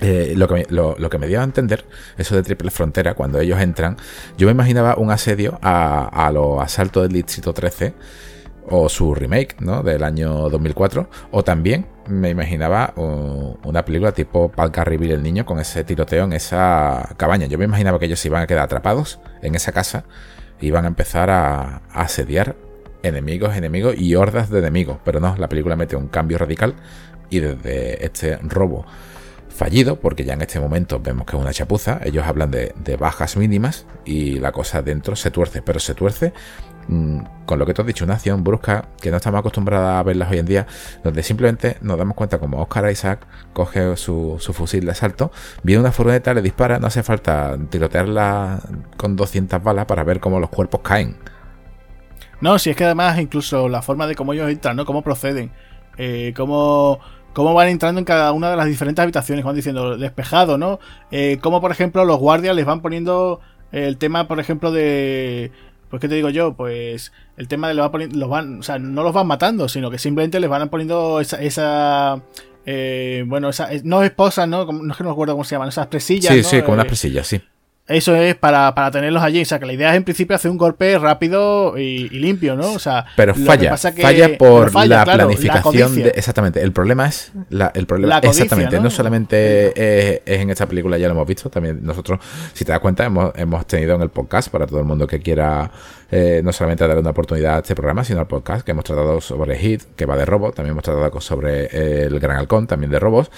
eh, lo, que me, lo, que me dio a entender, eso de Triple Frontera, cuando ellos entran, yo me imaginaba un asedio a, los asaltos del Distrito 13 o su remake, ¿no? Del año 2004. O también me imaginaba una película tipo Pal Carribil el niño con ese tiroteo en esa cabaña. Yo me imaginaba que ellos se iban a quedar atrapados en esa casa, iban a empezar a, asediar enemigos, enemigos y hordas de enemigos. Pero no, la película mete un cambio radical y desde este robo fallido, porque ya en este momento vemos que es una chapuza. Ellos hablan de, bajas mínimas y la cosa dentro se tuerce, pero se tuerce mm, con lo que tú has dicho, una acción brusca que no estamos acostumbrados a verlas hoy en día, donde simplemente nos damos cuenta como Oscar Isaac coge su, fusil de asalto, viene una furgoneta, le dispara, no hace falta tirotearla con 200 balas para ver cómo los cuerpos caen. No, si es que además incluso la forma de cómo ellos entran, ¿no? Cómo proceden, eh, cómo cómo van entrando en cada una de las diferentes habitaciones, van diciendo despejado, ¿no? Eh, como por ejemplo los guardias les van poniendo el tema, por ejemplo, de... Pues qué te digo yo, pues el tema de los, los van, o sea, no los van matando, sino que simplemente les van poniendo esa, esa eh, bueno, esa, no esposas, ¿no? No es que no recuerdo cómo se llaman, esas presillas. Sí, sí, con unas eh, presillas, sí. Eso es para, para, tenerlos allí. O sea, que la idea es en principio hacer un golpe rápido y, limpio, ¿no? O sea, pero falla. falla por la planificación. de, exactamente. El problema es. La, el problema, exactamente. ¿no? solamente es, en esta película, ya lo hemos visto. También nosotros, si te das cuenta, hemos, hemos tenido en el podcast para todo el mundo que quiera eh, no solamente dar una oportunidad a este programa, sino al podcast que hemos tratado sobre Hit, que va de robo. También hemos tratado sobre el Gran Halcón, también de robos.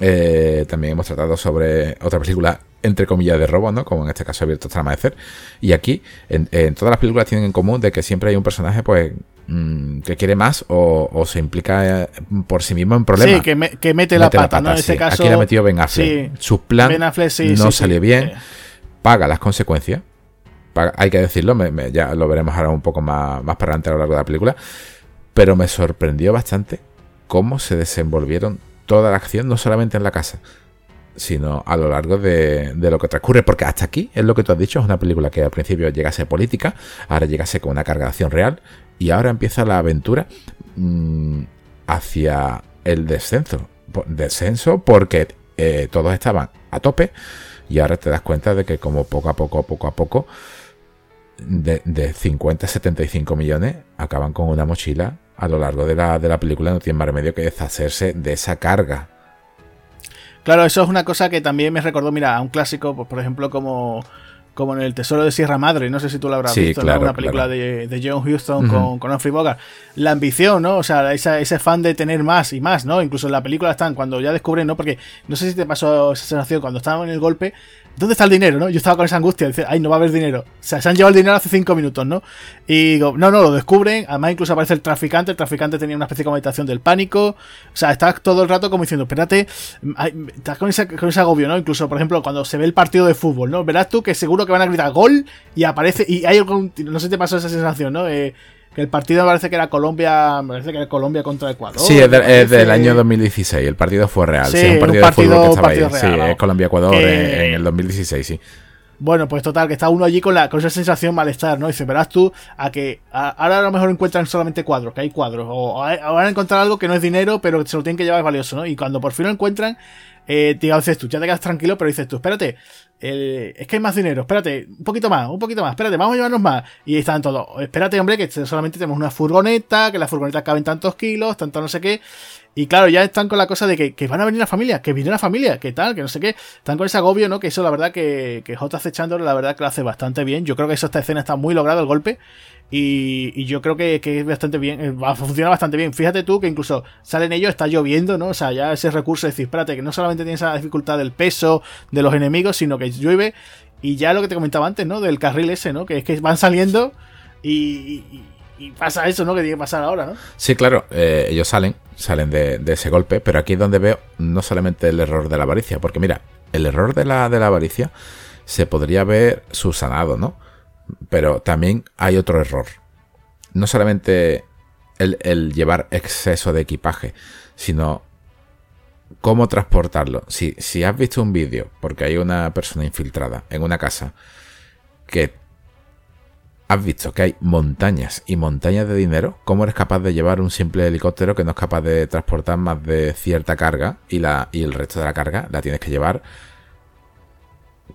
Eh, también hemos tratado sobre otra película entre comillas de robo, ¿no? Como en este caso Abierto hasta el amanecer. Y aquí, en, todas las películas tienen en común de que siempre hay un personaje, pues, mm, que quiere más o, se implica eh, por sí mismo en problemas. Sí, que, mete, la pata, ¿no? En este caso, aquí la metido Ben Affleck. Su plan no salió bien, paga las consecuencias. hay que decirlo, ya lo veremos ahora un poco más, más para adelante a lo largo de la película. Pero me sorprendió bastante cómo se desenvolvieron toda la acción, no solamente en la casa, sino a lo largo de, lo que transcurre. Porque hasta aquí es lo que tú has dicho, es una película que al principio llegase política, ahora llegase con una carga de acción real, y ahora empieza la aventura mm, hacia el descenso. Descenso porque eh, todos estaban a tope, y ahora te das cuenta de que como poco a poco, poco a poco, de, de 50 a 75 millones acaban con una mochila a lo largo de la, de la película no tiene más remedio que deshacerse de esa carga. Claro, eso es una cosa que también me recordó, mira, a un clásico, pues, por ejemplo, como, como en El Tesoro de Sierra Madre, no sé si tú lo habrás visto, claro, una película de, de, John Huston con, con Humphrey Bogart. La ambición, ¿no? O sea, ese fan de tener más y más, ¿no? Incluso en la película están, cuando ya descubren, ¿no? Porque no sé si te pasó esa sensación cuando estaban en el golpe, ¿dónde está el dinero? ¿no? Yo estaba con esa angustia, dice, ay, no va a haber dinero. O sea, se han llevado el dinero hace cinco minutos, ¿no? Y digo, no, no, lo descubren. Además, incluso aparece el traficante. El traficante tenía una especie de meditación del pánico. O sea, estás todo el rato como diciendo, espérate, estás con ese, con ese agobio, ¿no? Incluso, por ejemplo, cuando se ve el partido de fútbol, ¿no? Verás tú que seguro que van a gritar gol y aparece, y hay algún, no sé si te pasó esa sensación, ¿no? Eh, que el partido parece que era Colombia, parece que era Colombia contra Ecuador. Sí, es, del año 2016, el partido fue real. Sí, es un partido, de fútbol que estaba ahí. sí, es Colombia-Ecuador en, el 2016, sí. Bueno, pues total, que está uno allí con, la, con esa sensación malestar, ¿no? Y dice, verás tú, a que ahora a lo mejor encuentran solamente cuadros, que hay cuadros, o, van a encontrar algo que no es dinero, pero que se lo tienen que llevar es valioso, ¿no? Y cuando por fin lo encuentran, eh, dices tú, ya te quedas tranquilo, pero dices tú, espérate, es que hay más dinero, espérate, un poquito más, un poquito más, espérate, vamos a llevarnos más. Y están todos, espérate, hombre, que solamente tenemos una furgoneta, que la furgoneta caben tantos kilos, tanto no sé qué. Y claro, ya están con la cosa de que, van a venir la familia, que viene la familia, que tal, que no sé qué. Están con ese agobio, ¿no? Que eso, la verdad, que, que J.C. Chandler, la verdad, que lo hace bastante bien. Yo creo que eso, esta escena está muy logrado, el golpe. Y, yo creo que, que, es bastante bien, eh, va a funcionar bastante bien. Fíjate tú que incluso salen ellos, está lloviendo, ¿no? O sea, ya ese recurso de decir, espérate, que no solamente tienes esa dificultad del peso de los enemigos, sino que llueve. Y ya lo que te comentaba antes, ¿no? Del carril ese, ¿no? Que es que van saliendo y y pasa eso, ¿no? Que tiene que pasar ahora, ¿no? Sí, claro, eh, ellos salen, salen de, ese golpe, pero aquí es donde veo no solamente el error de la avaricia, porque mira, el error de la, de la avaricia se podría ver subsanado, ¿no? Pero también hay otro error. No solamente el, llevar exceso de equipaje, sino cómo transportarlo. Si, si has visto un vídeo, porque hay una persona infiltrada en una casa que has visto que hay montañas y montañas de dinero, ¿cómo eres capaz de llevar un simple helicóptero que no es capaz de transportar más de cierta carga y, la, y el resto de la carga la tienes que llevar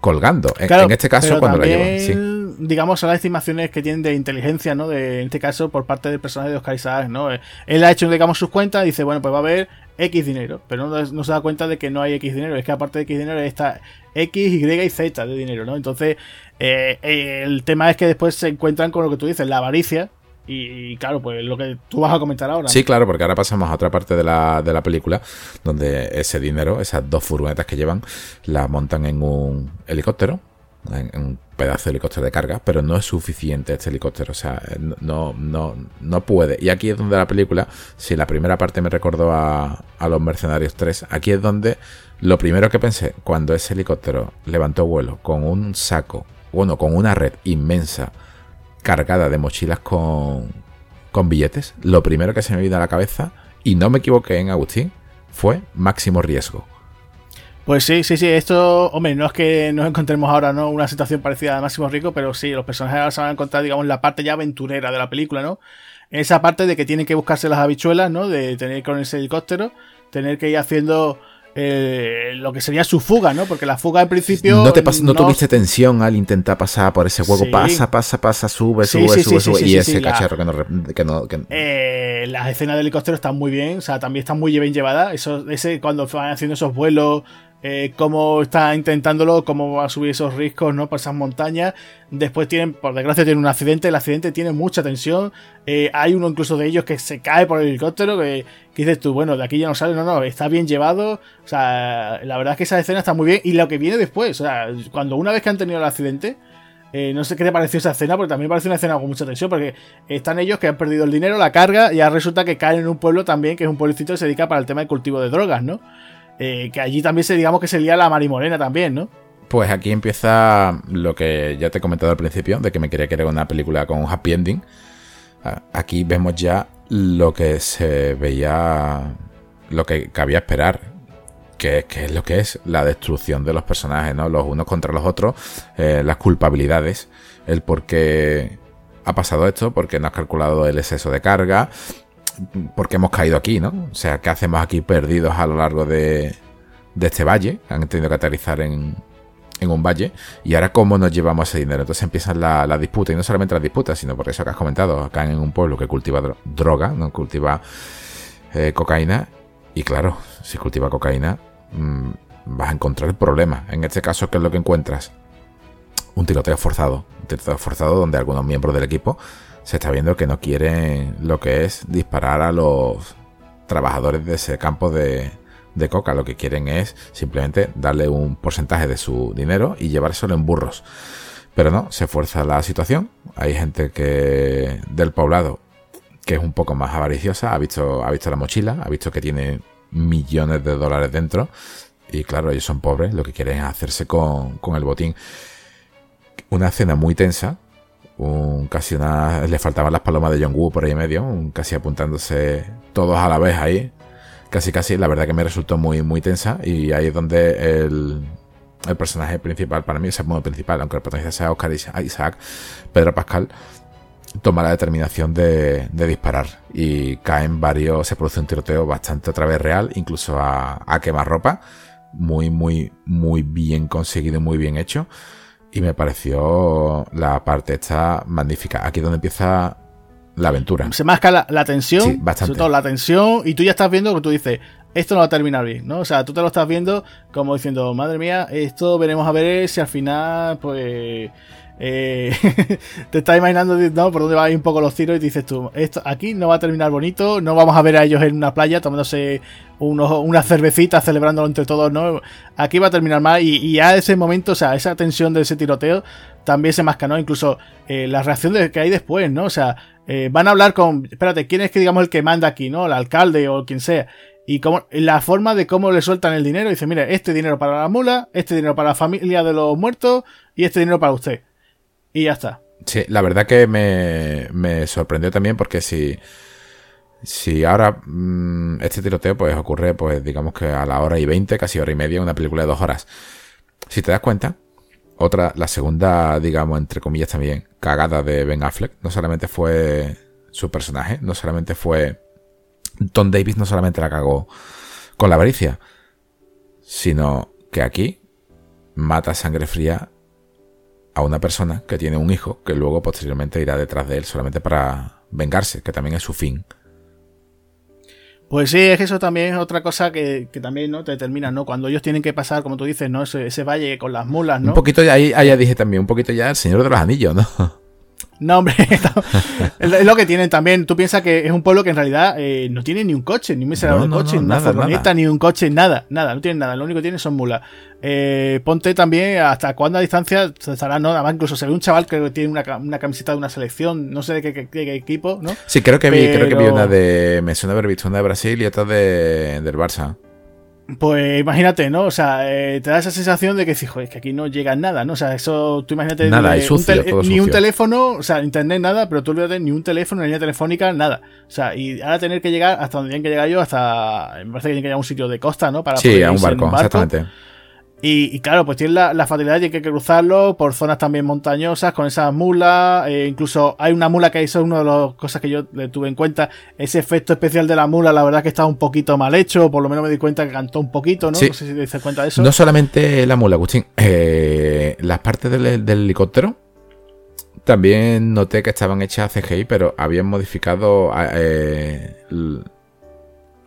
colgando? en, este caso, cuando la llevan. Sí. Digamos, son las estimaciones que tienen de inteligencia, ¿no? De, en este caso, por parte del personaje de Oscar Isaac, ¿no? Él ha hecho, digamos, sus cuentas y dice, bueno, pues va a haber X dinero, pero no, se da cuenta de que no hay X dinero, es que aparte de X dinero está X, Y y Z de dinero, ¿no? Entonces, eh, eh, el tema es que después se encuentran con lo que tú dices, la avaricia, y, claro, pues lo que tú vas a comentar ahora. Sí, claro, porque ahora pasamos a otra parte de la, de la película donde ese dinero, esas dos furgonetas que llevan, las montan en un helicóptero un pedazo de helicóptero de carga, pero no es suficiente este helicóptero, o sea, no, no, no puede. Y aquí es donde la película, si la primera parte me recordó a, a los Mercenarios 3, aquí es donde lo primero que pensé cuando ese helicóptero levantó vuelo con un saco, bueno, con una red inmensa cargada de mochilas con, con billetes, lo primero que se me vino a la cabeza, y no me equivoqué en Agustín, fue máximo riesgo. Pues sí, sí, sí, esto, hombre, no es que nos encontremos ahora, ¿no? Una situación parecida a Máximo Rico, pero sí, los personajes ahora se van a encontrar, digamos, la parte ya aventurera de la película, ¿no? Esa parte de que tienen que buscarse las habichuelas, ¿no? De tener con ese helicóptero, tener que ir haciendo eh, lo que sería su fuga, ¿no? Porque la fuga al principio. ¿No, te no, tuviste tensión al intentar pasar por ese juego? Pasa, pasa, pasa, sube, sube, sube, sube. y ese cacharro que no. Que eh, las escenas del helicóptero están muy bien, o sea, también están muy bien llevadas. Eso, ese, cuando van haciendo esos vuelos eh, cómo está intentándolo, cómo va a subir esos riscos, ¿no? Por esas montañas. Después tienen, por desgracia, tienen un accidente. El accidente tiene mucha tensión. Eh, hay uno incluso de ellos que se cae por el helicóptero. Que, dices tú, bueno, de aquí ya no sale. No, no, está bien llevado. O sea, la verdad es que esa escena está muy bien. Y lo que viene después, o sea, cuando una vez que han tenido el accidente. Eh, no sé qué te pareció esa escena, porque también parece una escena con mucha tensión, porque están ellos que han perdido el dinero, la carga, y ya resulta que caen en un pueblo también, que es un pueblecito que se dedica para el tema del cultivo de drogas, ¿no? Eh, que allí también se digamos que se lía la marimorena también, ¿no? Pues aquí empieza lo que ya te he comentado al principio, de que me quería que era una película con un happy ending. Aquí vemos ya lo que se veía, lo que cabía esperar, que, es lo que es la destrucción de los personajes, ¿no? Los unos contra los otros, eh, las culpabilidades, el por qué ha pasado esto, porque no has calculado el exceso de carga, porque hemos caído aquí, ¿no? O sea, ¿qué hacemos aquí perdidos a lo largo de, este valle? Han tenido que aterrizar en, un valle. Y ahora, ¿cómo nos llevamos ese dinero? Entonces empiezan las la disputas. Y no solamente las disputas, sino por eso que has comentado. Acá en un pueblo que cultiva droga, no cultiva eh, cocaína. Y claro, si cultiva cocaína, mm, vas a encontrar problemas. En este caso, ¿qué es lo que encuentras? Un tiroteo forzado. Un tiroteo forzado donde algunos miembros del equipo se está viendo que no quieren lo que es disparar a los trabajadores de ese campo de, coca. Lo que quieren es simplemente darle un porcentaje de su dinero y llevárselo en burros. Pero no, se fuerza la situación. Hay gente que del poblado que es un poco más avariciosa, ha visto, ha visto la mochila, ha visto que tiene millones de dólares dentro. Y claro, ellos son pobres, lo que quieren es hacerse con, con el botín. Una escena muy tensa, un, casi una, le faltaban las palomas de John Woo por ahí medio, un, casi apuntándose todos a la vez ahí, casi casi, la verdad que me resultó muy, muy tensa y ahí es donde el, el personaje principal, para mí es el modo principal, aunque el protagonista sea Oscar Isaac, Pedro Pascal, toma la determinación de, de, disparar y caen varios, se produce un tiroteo bastante otra vez real, incluso a, a quemar ropa, muy, muy, muy bien conseguido, muy bien hecho. Y me pareció la parte esta magnífica. Aquí es donde empieza la aventura. Se masca la, tensión, sobre todo la tensión, y tú ya estás viendo que tú dices, esto no va a terminar bien, ¿no? O sea, tú te lo estás viendo como diciendo, madre mía, esto veremos a ver si al final, pues... Eh, te estás imaginando ¿no? por dónde van un poco los tiros y dices tú, esto aquí no va a terminar bonito, no vamos a ver a ellos en una playa tomándose unos, unas cervecitas, celebrándolo entre todos, ¿no? Aquí va a terminar mal y, y a ese momento, o sea, esa tensión de ese tiroteo también se masca, ¿no? Incluso eh, la reacción de, que hay después, ¿no? O sea, eh, van a hablar con, espérate, ¿quién es que digamos el que manda aquí, ¿no? El alcalde o quien sea. Y cómo, la forma de cómo le sueltan el dinero, dice, mire, este dinero para la mula, este dinero para la familia de los muertos y este dinero para usted. Y ya está. Sí, la verdad que me, sorprendió también porque si, si ahora mm, este tiroteo pues ocurre pues digamos que a la hora y veinte, casi hora y media, una película de dos horas. Si te das cuenta, otra, la segunda, digamos, entre comillas también, cagada de Ben Affleck, no solamente fue su personaje, no solamente fue Tom Davis no solamente la cagó con la avaricia, sino que aquí mata sangre fría a una persona que tiene un hijo que luego posteriormente irá detrás de él solamente para vengarse, que también es su fin. Pues sí, es que eso también es otra cosa que, también no te determina, ¿no? Cuando ellos tienen que pasar, como tú dices, ¿no? Ese, ese valle con las mulas, ¿no? Un poquito, ahí, ahí ya dije también, un poquito ya el Señor de los Anillos, ¿no? No, hombre, es lo que tienen también. Tú piensas que es un pueblo que en realidad eh, no tiene ni un coche, ni un miserable coche, ni una furgoneta, ni un coche, nada, nada, no tienen nada. Lo único que tienen son mulas. Eh, ponte también hasta cuándo addistancia estará, ¿no? Además, incluso se ve un chaval que tiene una, camiseta de una selección, no sé de qué, equipo, ¿no? Sí, creo que vi, creo que vi una de. Me suena haber visto una de Brasil y otra de, del Barça. Pues imagínate, ¿no? O sea, eh, te da esa sensación de que, fijo, es que aquí no llega nada, ¿no? O sea, eso, tú imagínate. Nada, Ni un teléfono, o sea, internet nada, pero tú olvídate, ni un teléfono, ni línea telefónica, nada. O sea, y ahora tener que llegar hasta donde tienen que llegar yo, hasta. Me parece que tienen que llegar a un sitio de costa, ¿no? Para sí, a un barco, exactamente. Y, claro, pues tiene la, facilidad de que hay que cruzarlo por zonas también montañosas con esas mulas. Eh, incluso hay una mula que eso es una de las cosas que yo le tuve en cuenta. Ese efecto especial de la mula, la verdad que estaba un poquito mal hecho. Por lo menos me di cuenta que cantó un poquito, ¿no? No sé si te diste cuenta de eso. No solamente la mula, Agustín. Eh, las partes del, helicóptero también noté que estaban hechas a CGI, pero habían modificado eh,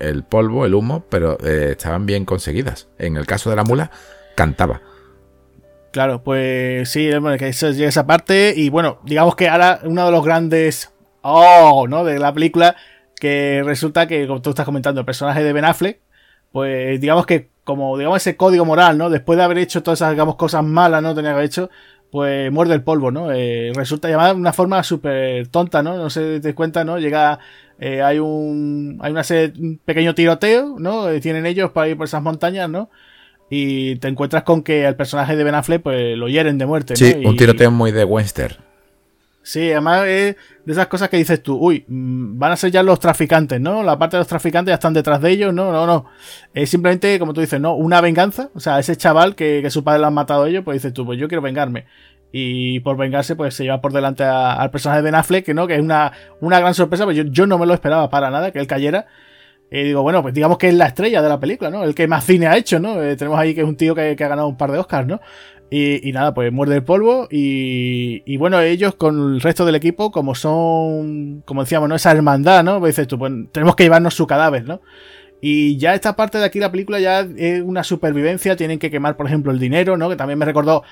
el, polvo, el humo, pero estaban bien conseguidas. En el caso de la mula cantaba. Claro, pues sí, llega esa parte. Y bueno, digamos que ahora uno de los grandes. Oh, ¿no? De la película. Que resulta que, como tú estás comentando, el personaje de Ben Affleck. Pues digamos que, como digamos ese código moral, ¿no? Después de haber hecho todas esas, digamos, cosas malas, ¿no? Tenía que haber hecho. Pues muerde el polvo, ¿no? Eh, resulta llamada de una forma súper tonta, ¿no? No se te cuenta, ¿no? Llega. Eh, hay un. Hay una un pequeño tiroteo, ¿no? Eh, tienen ellos para ir por esas montañas, ¿no? Y te encuentras con que al personaje de Ben Affleck pues lo hieren de muerte. Sí, un tiroteo muy de western. Sí, además es de esas cosas que dices tú, uy, mm, van a ser ya los traficantes, ¿no? La parte de los traficantes ya están detrás de ellos, no, no, no. Es simplemente, como tú dices, ¿no? Una venganza. O sea, ese chaval que, su padre lo han matado a ellos, pues dices tú, pues yo quiero vengarme. Y por vengarse, pues se lleva por delante al personaje de Ben Affleck, que no, que es una, una gran sorpresa, pues yo, yo no me lo esperaba para nada que él cayera. Y digo, bueno, pues digamos que es la estrella de la película, ¿no? El que más cine ha hecho, ¿no? Eh, tenemos ahí que es un tío que, ha ganado un par de Oscars, ¿no? Y, nada, pues muerde el polvo y, bueno, ellos con el resto del equipo, como son, como decíamos, ¿no? Esa hermandad, ¿no? Pues dices tú, pues tenemos que llevarnos su cadáver, ¿no? Y ya esta parte de aquí la película ya es una supervivencia, tienen que quemar, por ejemplo, el dinero, ¿no? Que también me recordó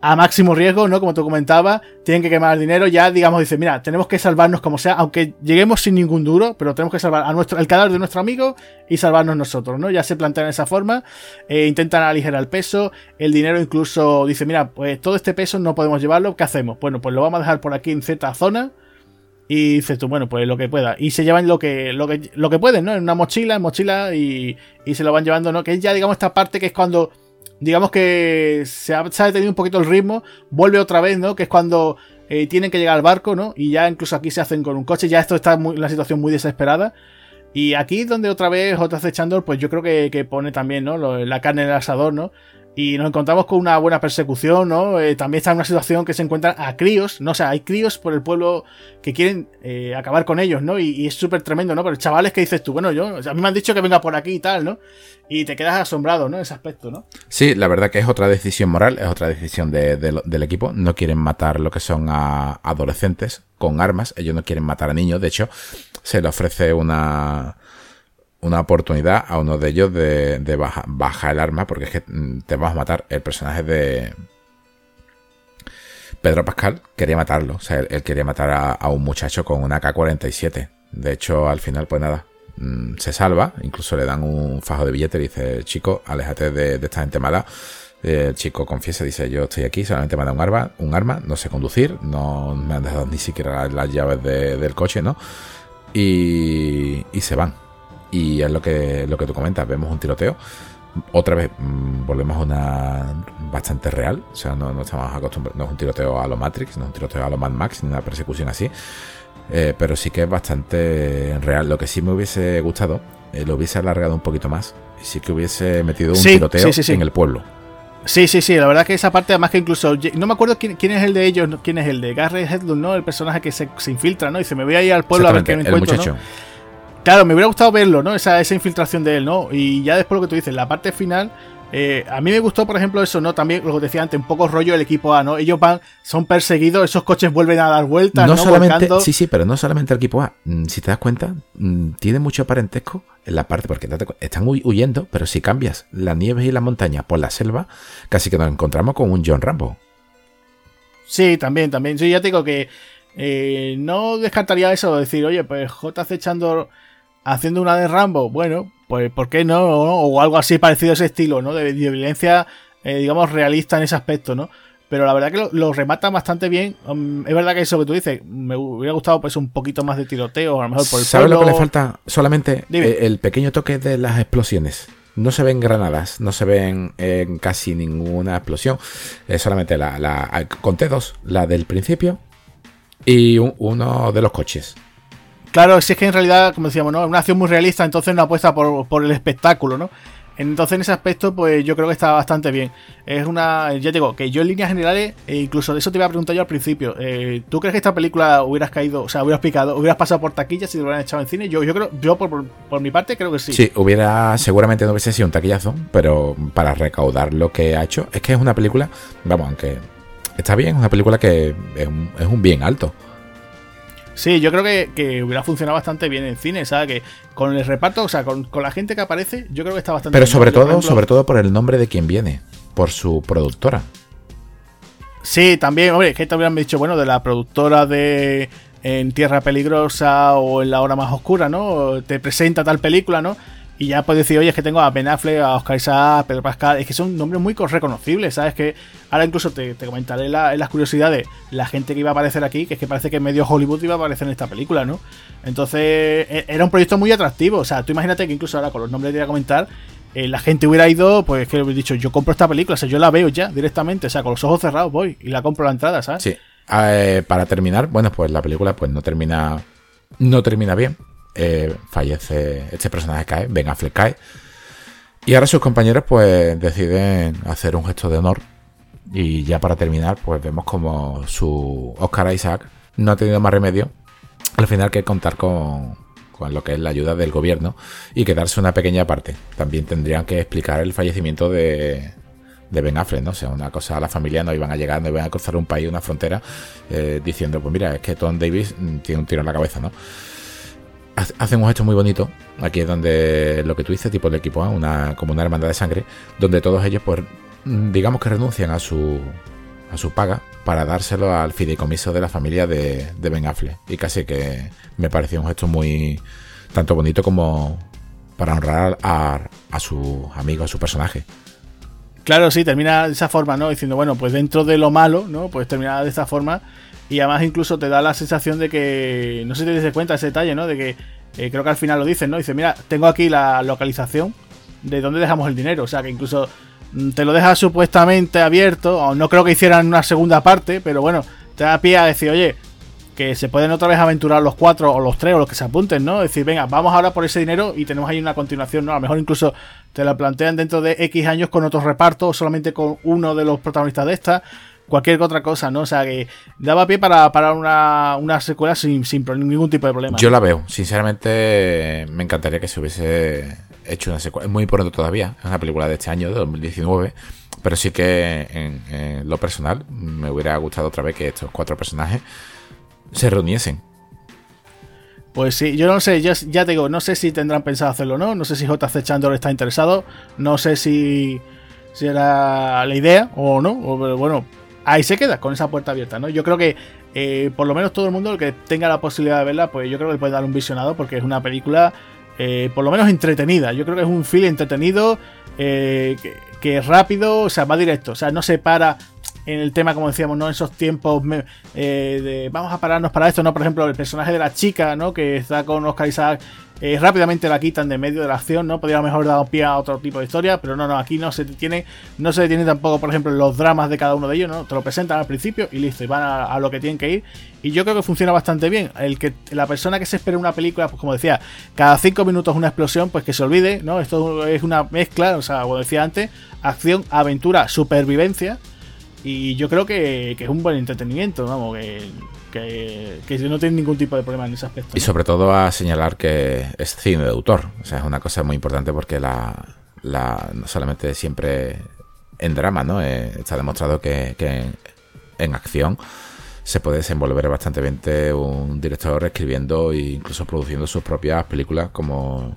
a máximo riesgo, ¿no? Como tú comentabas, tienen que quemar dinero, ya digamos, dice, mira, tenemos que salvarnos como sea, aunque lleguemos sin ningún duro, pero tenemos que salvar a nuestro, el cadáver de nuestro amigo y salvarnos nosotros, ¿no? Ya se plantean de esa forma, eh, intentan aligerar el peso, el dinero incluso dice, mira, pues todo este peso no podemos llevarlo, ¿qué hacemos? Bueno, pues lo vamos a dejar por aquí en cierta zona, y dices tú, bueno, pues lo que pueda. Y se llevan lo que, lo que, lo que pueden, ¿no? En una mochila, en mochila, y, y se lo van llevando, ¿no? Que es ya, digamos, esta parte que es cuando digamos que se ha, detenido un poquito el ritmo, vuelve otra vez, ¿no? Que es cuando eh, tienen que llegar al barco, ¿no? Y ya incluso aquí se hacen con un coche, ya esto está en la situación muy desesperada. Y aquí donde otra vez J.C. Chandor, pues yo creo que, pone también, ¿no? la carne en el asador, ¿no? Y nos encontramos con una buena persecución, ¿no? Eh, también está en una situación que se encuentran a críos, ¿no? O sea, hay críos por el pueblo que quieren eh, acabar con ellos, ¿no? Y, es súper tremendo, ¿no? Pero chavales que dices tú, bueno, yo, a mí me han dicho que venga por aquí y tal, ¿no? Y te quedas asombrado, ¿no? Ese aspecto, ¿no? Sí, la verdad que es otra decisión moral, es otra decisión del equipo. No quieren matar lo que son adolescentes con armas, ellos no quieren matar a niños, de hecho, se le ofrece una una oportunidad a uno de ellos de, de bajar el arma porque es que mm, te vas a matar. El personaje de Pedro Pascal quería matarlo. O sea, él, quería matar a, un muchacho con una K-47. De hecho, al final, pues nada, mm, se salva. Incluso le dan un fajo de billete dice, chico, aléjate de, esta gente mala. El chico confiesa, dice, yo estoy aquí, solamente me dado un arma, un arma, no sé conducir, no me han dado ni siquiera las, llaves del coche, ¿no? Y se van y es lo que, lo que tú comentas, vemos un tiroteo. Otra vez mm, volvemos a una bastante real, o sea, no, estamos acostumbrados, no es un tiroteo a lo Matrix, no es un tiroteo a lo Mad Max, ni una persecución así, eh, pero sí que es bastante real. Lo que sí me hubiese gustado, eh, lo hubiese alargado un poquito más, y sí que hubiese metido un tiroteo en el pueblo. Sí, sí, sí, la verdad que esa parte, además que incluso, no me acuerdo quién, es el de ellos, quién es el de Garrett Hedlund, ¿no? El personaje que se, infiltra, ¿no? Y dice, me voy a ir al pueblo a ver qué me encuentro, el muchacho. Claro, me hubiera gustado verlo, ¿no? Esa, esa infiltración de él, ¿no? Y ya después lo que tú dices, la parte final. Eh, a mí me gustó, por ejemplo, eso, ¿no? También lo que decía antes, un poco rollo del equipo A, ¿no? Ellos van, son perseguidos, esos coches vuelven a dar vueltas, ¿no? solamente, sí, sí, pero no solamente el equipo A. Mm, si te das cuenta, mm, tiene mucho parentesco en la parte, porque están huyendo, pero si cambias las nieves y la montaña por la selva, casi que nos encontramos con un John Rambo. Sí, también, también. Yo ya te digo que eh, no descartaría eso, decir, oye, pues J echando haciendo una de Rambo, bueno, pues ¿por qué no? O algo así parecido a ese estilo, ¿no? De, violencia, eh, digamos, realista en ese aspecto, ¿no? Pero la verdad que lo, remata bastante bien. Um, es verdad que eso que tú dices, me hubiera gustado pues un poquito más de tiroteo, a lo mejor por el ¿Sabes lo que le falta? Solamente eh, el pequeño toque de las explosiones. No se ven granadas, no se ven en casi ninguna explosión. Solamente la, la conté dos, la del principio y uno de los coches. Claro, si es que en realidad, como decíamos, ¿no? Es una acción muy realista, entonces no apuesta por, por el espectáculo, ¿no? Entonces en ese aspecto, pues yo creo que está bastante bien. Es una, ya te digo, que yo en líneas generales, e incluso de eso te iba a preguntar yo al principio, eh, ¿tú crees que esta película hubieras caído, o sea, hubieras picado, hubieras pasado por taquilla si te hubieran echado en cine? Yo, yo creo, yo por, por, mi parte creo que sí. Sí, hubiera, seguramente no hubiese sido un taquillazo, pero para recaudar lo que ha hecho, es que es una película, vamos, aunque está bien, es una película que es un bien alto. Sí, yo creo que, hubiera funcionado bastante bien en cine, ¿sabes? Que con el reparto, o sea, con, la gente que aparece, yo creo que está bastante Pero sobre todo, sobre todo por el nombre de quien viene, por su productora. Sí, también, hombre, es que te hubieran dicho, bueno, de la productora de En Tierra Peligrosa o En la Hora Más Oscura, ¿no? Te presenta tal película, ¿no? Y ya puedes decir, oye, es que tengo a Ben Affleck, a Oscar Isaac, a Pedro Pascal, es que son nombres muy reconocibles, ¿sabes? Que ahora incluso te, comentaré en las curiosidades la gente que iba a aparecer aquí, que es que parece que medio Hollywood iba a aparecer en esta película, ¿no? Entonces, e, era un proyecto muy atractivo, o sea, tú imagínate que incluso ahora con los nombres que te voy a comentar, eh, la gente hubiera ido, pues que he dicho, yo compro esta película, o sea, yo la veo ya directamente, o sea, con los ojos cerrados voy y la compro la entrada, ¿sabes? Sí. Eh, para terminar, bueno, pues la película pues no termina no termina bien. Eh, fallece, este personaje cae, Ben Affleck cae. Y ahora sus compañeros pues deciden hacer un gesto de honor. Y ya para terminar, pues vemos como su Oscar Isaac no ha tenido más remedio al final que contar con, con lo que es la ayuda del gobierno y quedarse una pequeña parte. También tendrían que explicar el fallecimiento de, de Ben Affleck, ¿no? O sea, una cosa, a la familia no iban a llegar, no iban a cruzar un país, una frontera, eh, diciendo, pues mira, es que Tom Davis mm, tiene un tiro en la cabeza, ¿no? Hacen un gesto muy bonito. Aquí es donde lo que tú dices, tipo el equipo A, una, como una hermandad de sangre, donde todos ellos, pues, mm, digamos que renuncian a su, a su paga para dárselo al fideicomiso de la familia de, de Ben Affleck. Y casi que me pareció un gesto muy, tanto bonito como para honrar a, a su amigo, a su personaje. Claro, sí, termina de esa forma, ¿no? Diciendo, bueno, pues dentro de lo malo, ¿no? Pues termina de esta forma y además incluso te da la sensación de que, no sé si te das cuenta ese detalle, ¿no? De que eh, creo que al final lo dicen, ¿no? Dice, mira, tengo aquí la localización de dónde dejamos el dinero. O sea, que incluso mm, te lo deja supuestamente abierto, o no creo que hicieran una segunda parte, pero bueno, te da pie a decir, oye, que se pueden otra vez aventurar los cuatro o los tres o los que se apunten, ¿no? Decir, venga, vamos ahora por ese dinero y tenemos ahí una continuación, ¿no? A lo mejor incluso te la plantean dentro de X años con otro reparto o solamente con uno de los protagonistas de esta cualquier otra cosa, ¿no? O sea, que daba pie para, para una, una, secuela sin, sin, ningún tipo de problema. Yo la veo, sinceramente me encantaría que se hubiese hecho una secuela. Es muy pronto todavía, es una película de este año, de 2019, pero sí que en, lo personal me hubiera gustado otra vez que estos cuatro personajes se reuniesen. Pues sí, yo no sé, ya, ya te digo, no sé si tendrán pensado hacerlo o no, no sé si JC Chandler está interesado, no sé si, si era la idea o no, o, bueno, ahí se queda, con esa puerta abierta, ¿no? Yo creo que eh, por lo menos todo el mundo que tenga la posibilidad de verla, pues yo creo que le puede dar un visionado porque es una película eh, por lo menos entretenida. Yo creo que es un film entretenido, eh, que, es rápido, o sea, va directo, o sea, no se para en el tema, como decíamos, ¿no? Esos tiempos de vamos a pararnos para esto, ¿no? Por ejemplo, el personaje de la chica, ¿no? Que está con Oscar Isaac eh, rápidamente la quitan de medio de la acción, ¿no? Podría mejor dar pie a otro tipo de historia, pero no, no, aquí no se detiene, no se detiene tampoco, por ejemplo, los dramas de cada uno de ellos, ¿no? Te lo presentan al principio y listo, y van a, lo que tienen que ir. Y yo creo que funciona bastante bien. El que la persona que se espere una película, pues como decía, cada cinco minutos una explosión, pues que se olvide, ¿no? Esto es una mezcla, o sea, como decía antes, acción, aventura, supervivencia. Y yo creo que, es un buen entretenimiento, vamos, que que, no tiene ningún tipo de problema en ese aspecto. Y sobre todo a señalar que es cine de autor. O sea, es una cosa muy importante porque la, la no solamente siempre en drama, ¿no? Eh, está demostrado que, en, acción se puede desenvolver bastante bien un director escribiendo e incluso produciendo sus propias películas como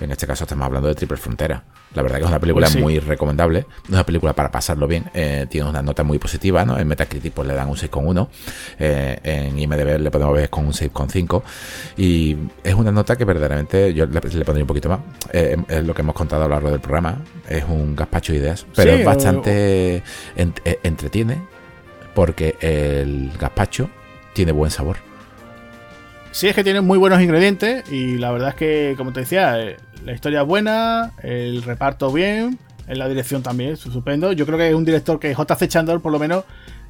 en este caso estamos hablando de Triple Frontera. La verdad que es una película muy recomendable. Una película para pasarlo bien. Eh, tiene una nota muy positiva, ¿no? En Metacritic pues, le dan un 6,1. Eh, en IMDB le podemos ver con un 6,5. Y es una nota que verdaderamente yo le, pondría un poquito más. Eh, es lo que hemos contado a lo largo del programa. Es un gazpacho de ideas. Pero es bastante... entretiene. Porque el gazpacho tiene buen sabor. Sí, es que tiene muy buenos ingredientes y la verdad es que, como te decía, eh, la historia es buena, el reparto bien, en la dirección también, es estupendo. Yo creo que es un director que JC Chandler, por lo menos,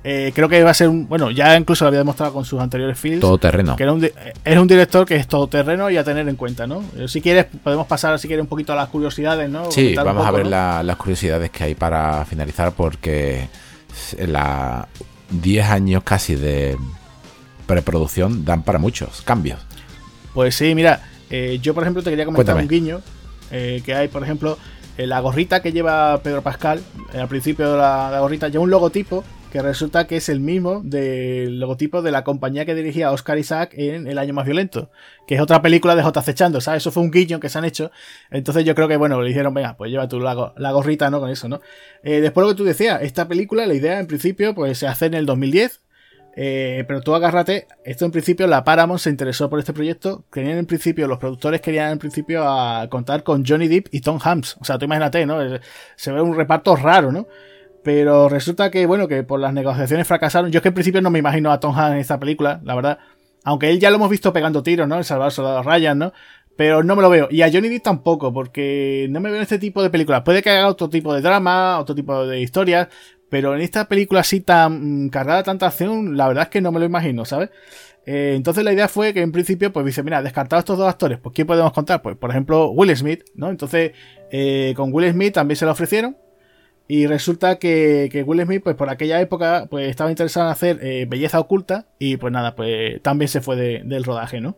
eh, creo que va a ser un. Bueno, ya incluso lo había demostrado con sus anteriores films. Todoterreno. Que era un, es un director que es todoterreno y a tener en cuenta, ¿no? Eh, si quieres, podemos pasar, si quieres, un poquito a las curiosidades, ¿no? Sí, vamos a ver las curiosidades que hay para finalizar, porque la 10 años casi de preproducción dan para muchos cambios. Pues sí, mira, eh, yo por ejemplo te quería comentar un guiño eh, que hay, por ejemplo, en la gorrita que lleva Pedro Pascal, eh, al principio de la, gorrita, lleva un logotipo que resulta que es el mismo del logotipo de la compañía que dirigía Oscar Isaac en El Año Más Violento, que es otra película de J. Chando, ¿sabes? Eso fue un guiño que se han hecho. Entonces yo creo que, bueno, le dijeron, venga, pues lleva tu la, la gorrita, ¿no? Con eso, ¿no? después lo que tú decías, esta película, la idea en principio, pues se hace en el 2010, eh, pero tú agárrate, esto en principio la Paramount se interesó por este proyecto, querían en principio, los productores querían en principio a contar con Johnny Depp y Tom Hanks, o sea, tú imagínate, ¿no? Se ve un reparto raro, ¿no? Pero resulta que, bueno, que por las negociaciones fracasaron. Yo es que en principio no me imagino a Tom Hanks en esta película, la verdad. Aunque él ya lo hemos visto pegando tiros, ¿no? El Salvador Soldado Ryan, ¿no? Pero no me lo veo. Y a Johnny Depp tampoco, porque no me veo en este tipo de películas. Puede que haga otro tipo de drama, otro tipo de historias, pero en esta película así tan cargada de tanta acción, la verdad es que no me lo imagino, ¿sabes? Eh, entonces la idea fue que en principio, pues dice, mira, descartados estos dos actores, pues ¿quién podemos contar? Pues por ejemplo, Will Smith, ¿no? Entonces, eh, con Will Smith también se lo ofrecieron. Y resulta que, que, Will Smith, pues por aquella época, pues estaba interesado en hacer eh, belleza oculta. Y pues nada, pues también se fue del rodaje, ¿no?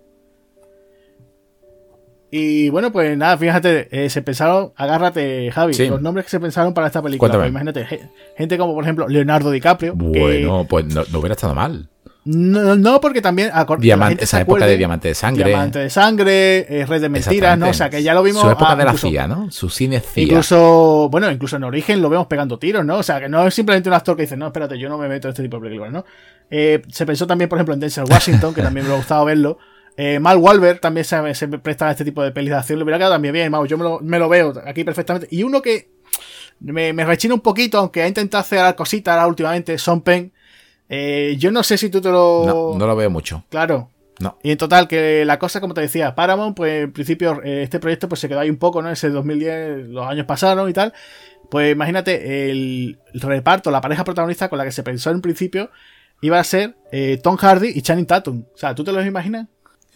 Y bueno, pues nada, fíjate, eh, se pensaron, agárrate, Javi, los nombres que se pensaron para esta película. Pues imagínate, gente como por ejemplo Leonardo DiCaprio. Bueno, pues no, hubiera estado mal. No, no porque también. Diamante, esa época de Diamante de Sangre. Diamante de Sangre, eh, Red de Mentiras, ¿no? O sea, que ya lo vimos. Su época de la CIA, ¿no? Su cine CIA. Incluso, bueno, incluso en origen lo vemos pegando tiros, ¿no? O sea, que no es simplemente un actor que dice, no, espérate, yo no me meto en este tipo de películas, ¿no? Eh, se pensó también, por ejemplo, en Denzel Washington, que también me ha gustado verlo. Eh, Mal Walber también se, presta a este tipo de pelis de acción. Le hubiera quedado también bien, Yo me lo, veo aquí perfectamente. Y uno que me, rechina un poquito, aunque ha intentado hacer cositas últimamente, Son Pen. Eh, yo no sé si tú te lo. No, no lo veo mucho. Claro. No. Y en total, que la cosa, como te decía, Paramount, pues en principio eh, este proyecto pues se quedó ahí un poco, ¿no? Ese 2010, los años pasaron y tal. Pues imagínate, el, reparto, la pareja protagonista con la que se pensó en principio, iba a ser Tom Hardy y Channing Tatum. O sea, ¿tú te los imaginas?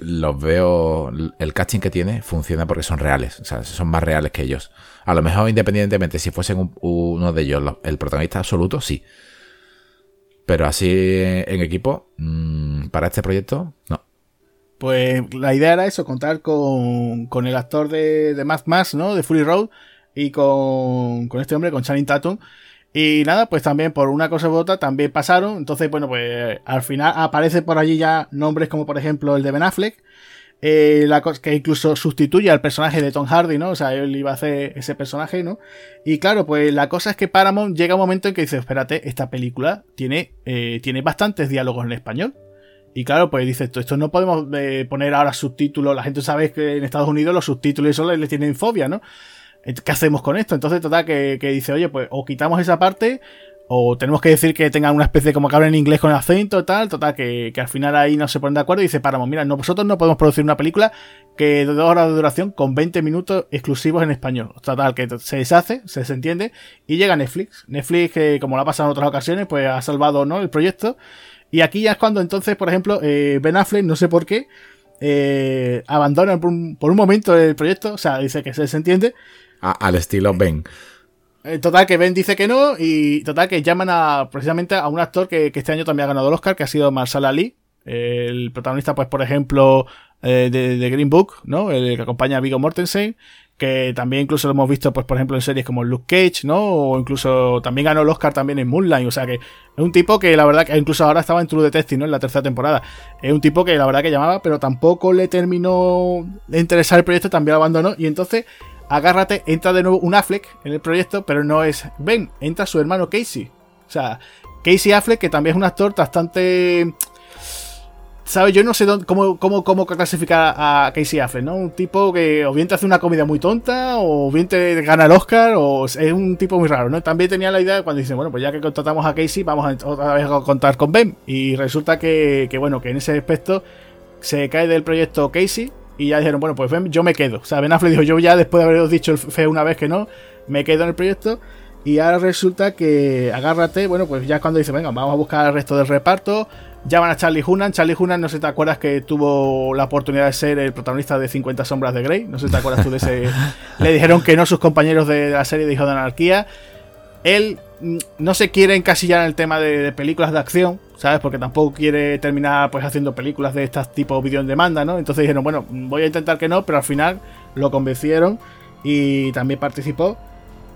Los veo, el casting que tiene funciona porque son reales, o sea, son más reales que ellos. A lo mejor independientemente si fuesen uno de ellos el protagonista absoluto, sí. Pero así en equipo, mm, para este proyecto, no. Pues la idea era eso, contar con, con el actor de, de Mad Max, ¿no? De Fury Road y con, con este hombre, con Channing Tatum. Y nada, pues también por una cosa u otra también pasaron. Entonces, bueno, pues al final aparece por allí ya nombres como por ejemplo el de Ben Affleck. Eh, que incluso sustituye al personaje de Tom Hardy, ¿no? O sea, él iba a hacer ese personaje, ¿no? Y claro, pues la cosa es que Paramount llega un momento en que dice, espérate, esta película tiene, eh, tiene bastantes diálogos en español. Y claro, pues dice esto, esto no podemos eh, poner ahora subtítulos. La gente sabe que en Estados Unidos los subtítulos y eso le tienen fobia, ¿no? ¿Qué hacemos con esto? Entonces, total, que, dice, oye, pues o quitamos esa parte, o tenemos que decir que tengan una especie de como que hablen en inglés con acento tal, total, que, al final ahí no se ponen de acuerdo y dice, paramos, mira, nosotros no podemos producir una película que de dos horas de duración con 20 minutos exclusivos en español. Total, que se deshace, se desentiende y llega Netflix. Netflix, que como lo ha pasado en otras ocasiones, pues ha salvado ¿no? el proyecto. Y aquí ya es cuando entonces, por ejemplo, eh, Ben Affleck, no sé por qué, eh, abandona por un, por un momento el proyecto, o sea, dice que se desentiende al estilo Ben. Eh, total, que Ben dice que no y total que llaman a precisamente a un actor que, este año también ha ganado el Oscar, que ha sido Marshall Ali, el protagonista, pues, por ejemplo, eh, de, Green Book, ¿no? El que acompaña a Vigo Mortensen, que también incluso lo hemos visto, pues, por ejemplo, en series como Luke Cage, ¿no? O incluso también ganó el Oscar también en Moonlight, o sea que es un tipo que la verdad que incluso ahora estaba en True Detective, ¿no? En la tercera temporada. Es un tipo que la verdad que llamaba, pero tampoco le terminó de interesar el proyecto, también lo abandonó y entonces agárrate, entra de nuevo un Affleck en el proyecto, pero no es Ben, entra su hermano Casey. O sea, Casey Affleck, que también es un actor bastante... ¿Sabes? Yo no sé cómo, cómo, cómo, clasificar a Casey Affleck, ¿no? Un tipo que o bien te hace una comida muy tonta, o bien te gana el Oscar, o es un tipo muy raro, ¿no? También tenía la idea cuando dicen, bueno, pues ya que contratamos a Casey, vamos a otra vez a contar con Ben. Y resulta que, que bueno, que en ese aspecto se cae del proyecto Casey, y ya dijeron, bueno, pues yo me quedo. O sea, Ben Affleck dijo, yo ya después de haberos dicho el fe una vez que no, me quedo en el proyecto. Y ahora resulta que agárrate, bueno, pues ya cuando dice, venga, vamos a buscar el resto del reparto, llaman a Charlie Hunnam. Charlie Hunnam, no sé si te acuerdas que tuvo la oportunidad de ser el protagonista de 50 Sombras de Grey. No sé si te acuerdas tú de ese. Le dijeron que no sus compañeros de la serie de Hijo de Anarquía. Él mm, no se quiere encasillar en el tema de, películas de acción, ¿sabes? Porque tampoco quiere terminar pues haciendo películas de estas tipo video en demanda, ¿no? Entonces dijeron, bueno, voy a intentar que no, pero al final lo convencieron y también participó.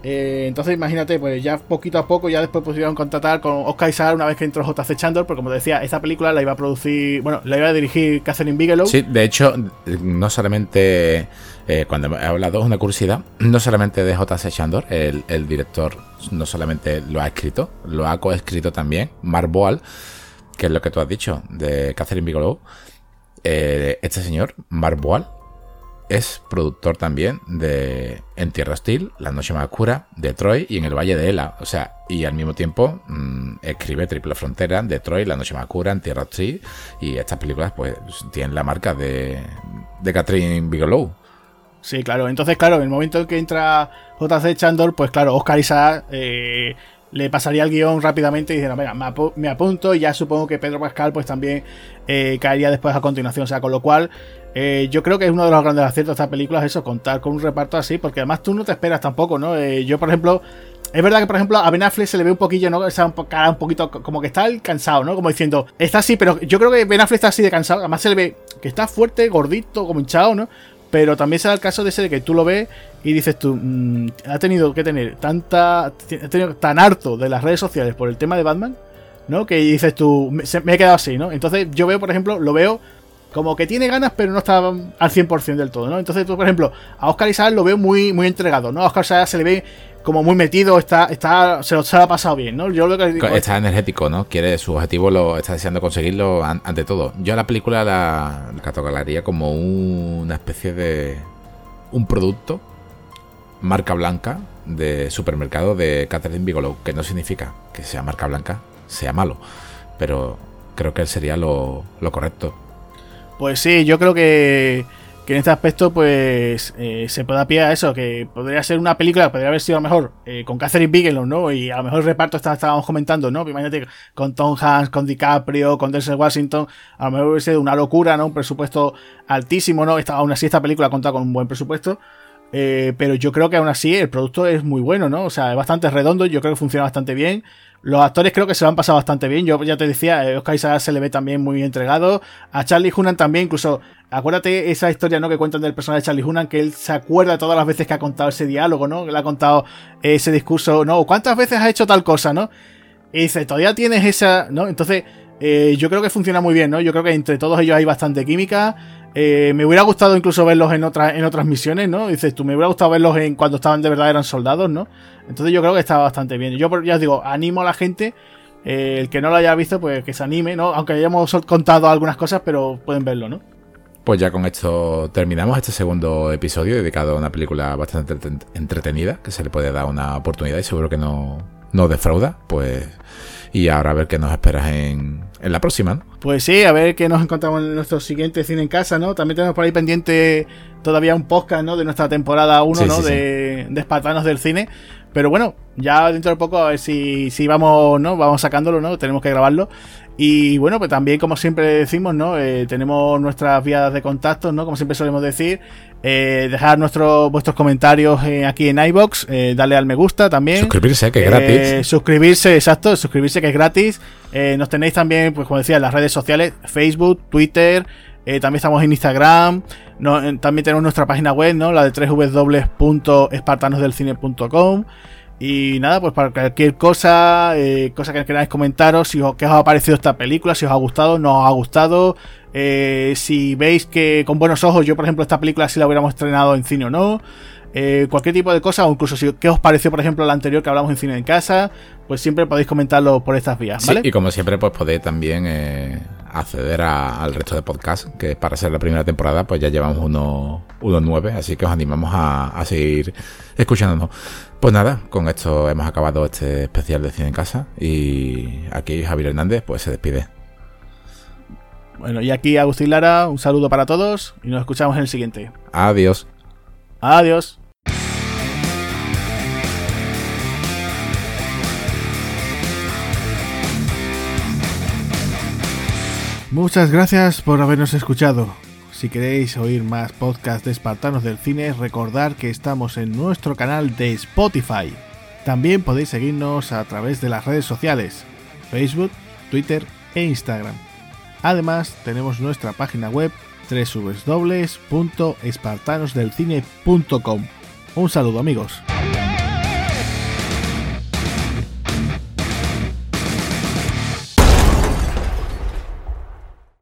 Eh, entonces imagínate, pues ya poquito a poco ya después pudieron contratar con Oscar Isaac una vez que entró J.C. Chandler, porque como decía, esta película la iba a producir, bueno, la iba a dirigir Catherine Bigelow. Sí, de hecho, no solamente eh, cuando he hablado, es una curiosidad, no solamente de J.C. Chandor, el, director no solamente lo ha escrito, lo ha coescrito también, Mark Boal, que es lo que tú has dicho, de Catherine Bigelow. Eh, este señor, Mark Boal, es productor también de En Tierra Hostil, La Noche Más Oscura, Detroit y En el Valle de Ela. O sea, y al mismo tiempo mm, escribe Triple Frontera, Detroit, La Noche Más Oscura, En Tierra Hostil. Y estas películas, pues, tienen la marca de, de Catherine Bigelow. Sí, claro. Entonces, claro, en el momento en que entra JC Chandor, pues claro, Oscar Isaac eh, le pasaría el guion rápidamente y dijeron, venga, me, apunto y ya supongo que Pedro Pascal pues también eh, caería después a continuación. O sea, con lo cual, eh, yo creo que es uno de los grandes aciertos de esta película es eso, contar con un reparto así, porque además tú no te esperas tampoco, ¿no? yo, por ejemplo, es verdad que, por ejemplo, a Ben Affleck se le ve un poquillo, ¿no? Esa cara un poquito, como que está cansado, ¿no? Como diciendo, está así, pero yo creo que Ben Affleck está así de cansado. Además se le ve que está fuerte, gordito, como hinchado, ¿no? Pero también se da el caso de ese de que tú lo ves y dices tú, mm, ha tenido que tener tanta. Ha tenido tan harto de las redes sociales por el tema de Batman, ¿no? Que dices tú, me, me he quedado así, ¿no? Entonces yo veo, por ejemplo, lo veo como que tiene ganas, pero no está al 100% del todo, ¿no? Entonces tú, por ejemplo, a Oscar Isaac lo veo muy, muy entregado, ¿no? A Oscar Isaac se le ve como muy metido, está, está, se lo, ha pasado bien, ¿no? Yo lo que está energético, ¿no? Quiere su objetivo, lo está deseando conseguirlo ante todo. Yo a la película la catalogaría como una especie de un producto marca blanca de supermercado de Catherine Bigelow, que no significa que sea marca blanca sea malo, pero creo que sería lo, lo correcto. Pues sí, yo creo que en este aspecto pues eh, se pueda pie a eso, que podría ser una película, podría haber sido a lo mejor eh, con Catherine Bigelow, ¿no? Y a lo mejor el reparto estábamos comentando, ¿no? Imagínate con Tom Hanks, con DiCaprio, con Denzel Washington, a lo mejor hubiese sido una locura, ¿no? Un presupuesto altísimo, ¿no? Esta, aún así esta película contado con un buen presupuesto. Eh, pero yo creo que aún así el producto es muy bueno, ¿no? O sea, es bastante redondo, yo creo que funciona bastante bien. Los actores creo que se lo han pasado bastante bien. Yo ya te decía, eh, Oscar Isaac se le ve también muy entregado. A Charlie Hunan también, incluso, acuérdate esa historia ¿no? que cuentan del personaje de Charlie Hunan, que él se acuerda todas las veces que ha contado ese diálogo, ¿no? Que le ha contado ese discurso, ¿no? ¿Cuántas veces has hecho tal cosa, ¿no? Y dice, todavía tienes esa, ¿no? Entonces, eh, yo creo que funciona muy bien, ¿no? Yo creo que entre todos ellos hay bastante química. Eh, me hubiera gustado incluso verlos en otras, en otras misiones, ¿no? Dices tú, me hubiera gustado verlos en cuando estaban de verdad eran soldados, ¿no? Entonces yo creo que estaba bastante bien. Yo ya os digo, animo a la gente, eh, el que no lo haya visto, pues que se anime, ¿no? Aunque hayamos contado algunas cosas, pero pueden verlo, ¿no? Pues ya con esto terminamos este segundo episodio dedicado a una película bastante entretenida, que se le puede dar una oportunidad y seguro que no, no defrauda. Pues y ahora a ver qué nos esperas en, en la próxima, ¿no? Pues sí, a ver qué nos encontramos en nuestro siguiente cine en casa, ¿no? También tenemos por ahí pendiente todavía un podcast, ¿no? De nuestra temporada 1, ¿no? de, de Espartanos del cine. Pero bueno, ya dentro de poco a ver si, si vamos, ¿no? Vamos sacándolo, ¿no? Tenemos que grabarlo. Y bueno, pues también, como siempre decimos, ¿no? Eh, tenemos nuestras vías de contacto, ¿no? Como siempre solemos decir. Eh, dejar nuestros vuestros comentarios eh, aquí en iBox, eh, darle al me gusta también. Suscribirse, que es gratis. Suscribirse, exacto, suscribirse, que es gratis. nos tenéis también, pues como decía, en las redes sociales, Facebook, Twitter. También estamos en Instagram. también tenemos nuestra página web, ¿no? La de www.espartanosdelcine.com. Y nada, pues para cualquier cosa, eh, cosa que queráis comentaros, si os, qué os ha parecido esta película, si os ha gustado, no os ha gustado, eh, si veis que con buenos ojos, yo por ejemplo esta película si la hubiéramos estrenado en cine o no, eh, cualquier tipo de cosa, o incluso si qué os pareció por ejemplo la anterior que hablamos en cine en casa, pues siempre podéis comentarlo por estas vías, ¿vale? y como siempre pues podéis también eh, acceder al resto de podcasts, que para ser la primera temporada pues ya llevamos unos uno nueve, así que os animamos a, a seguir escuchándonos. Pues nada, con esto hemos acabado este especial de Cine en Casa y aquí Javier Hernández pues se despide. Bueno, y aquí Agustín Lara, un saludo para todos y nos escuchamos en el siguiente. Adiós. Adiós. Muchas gracias por habernos escuchado. Si queréis oír más podcasts de Espartanos del Cine, recordad que estamos en nuestro canal de Spotify. También podéis seguirnos a través de las redes sociales, Facebook, Twitter e Instagram. Además, tenemos nuestra página web www.espartanosdelcine.com. Un saludo amigos.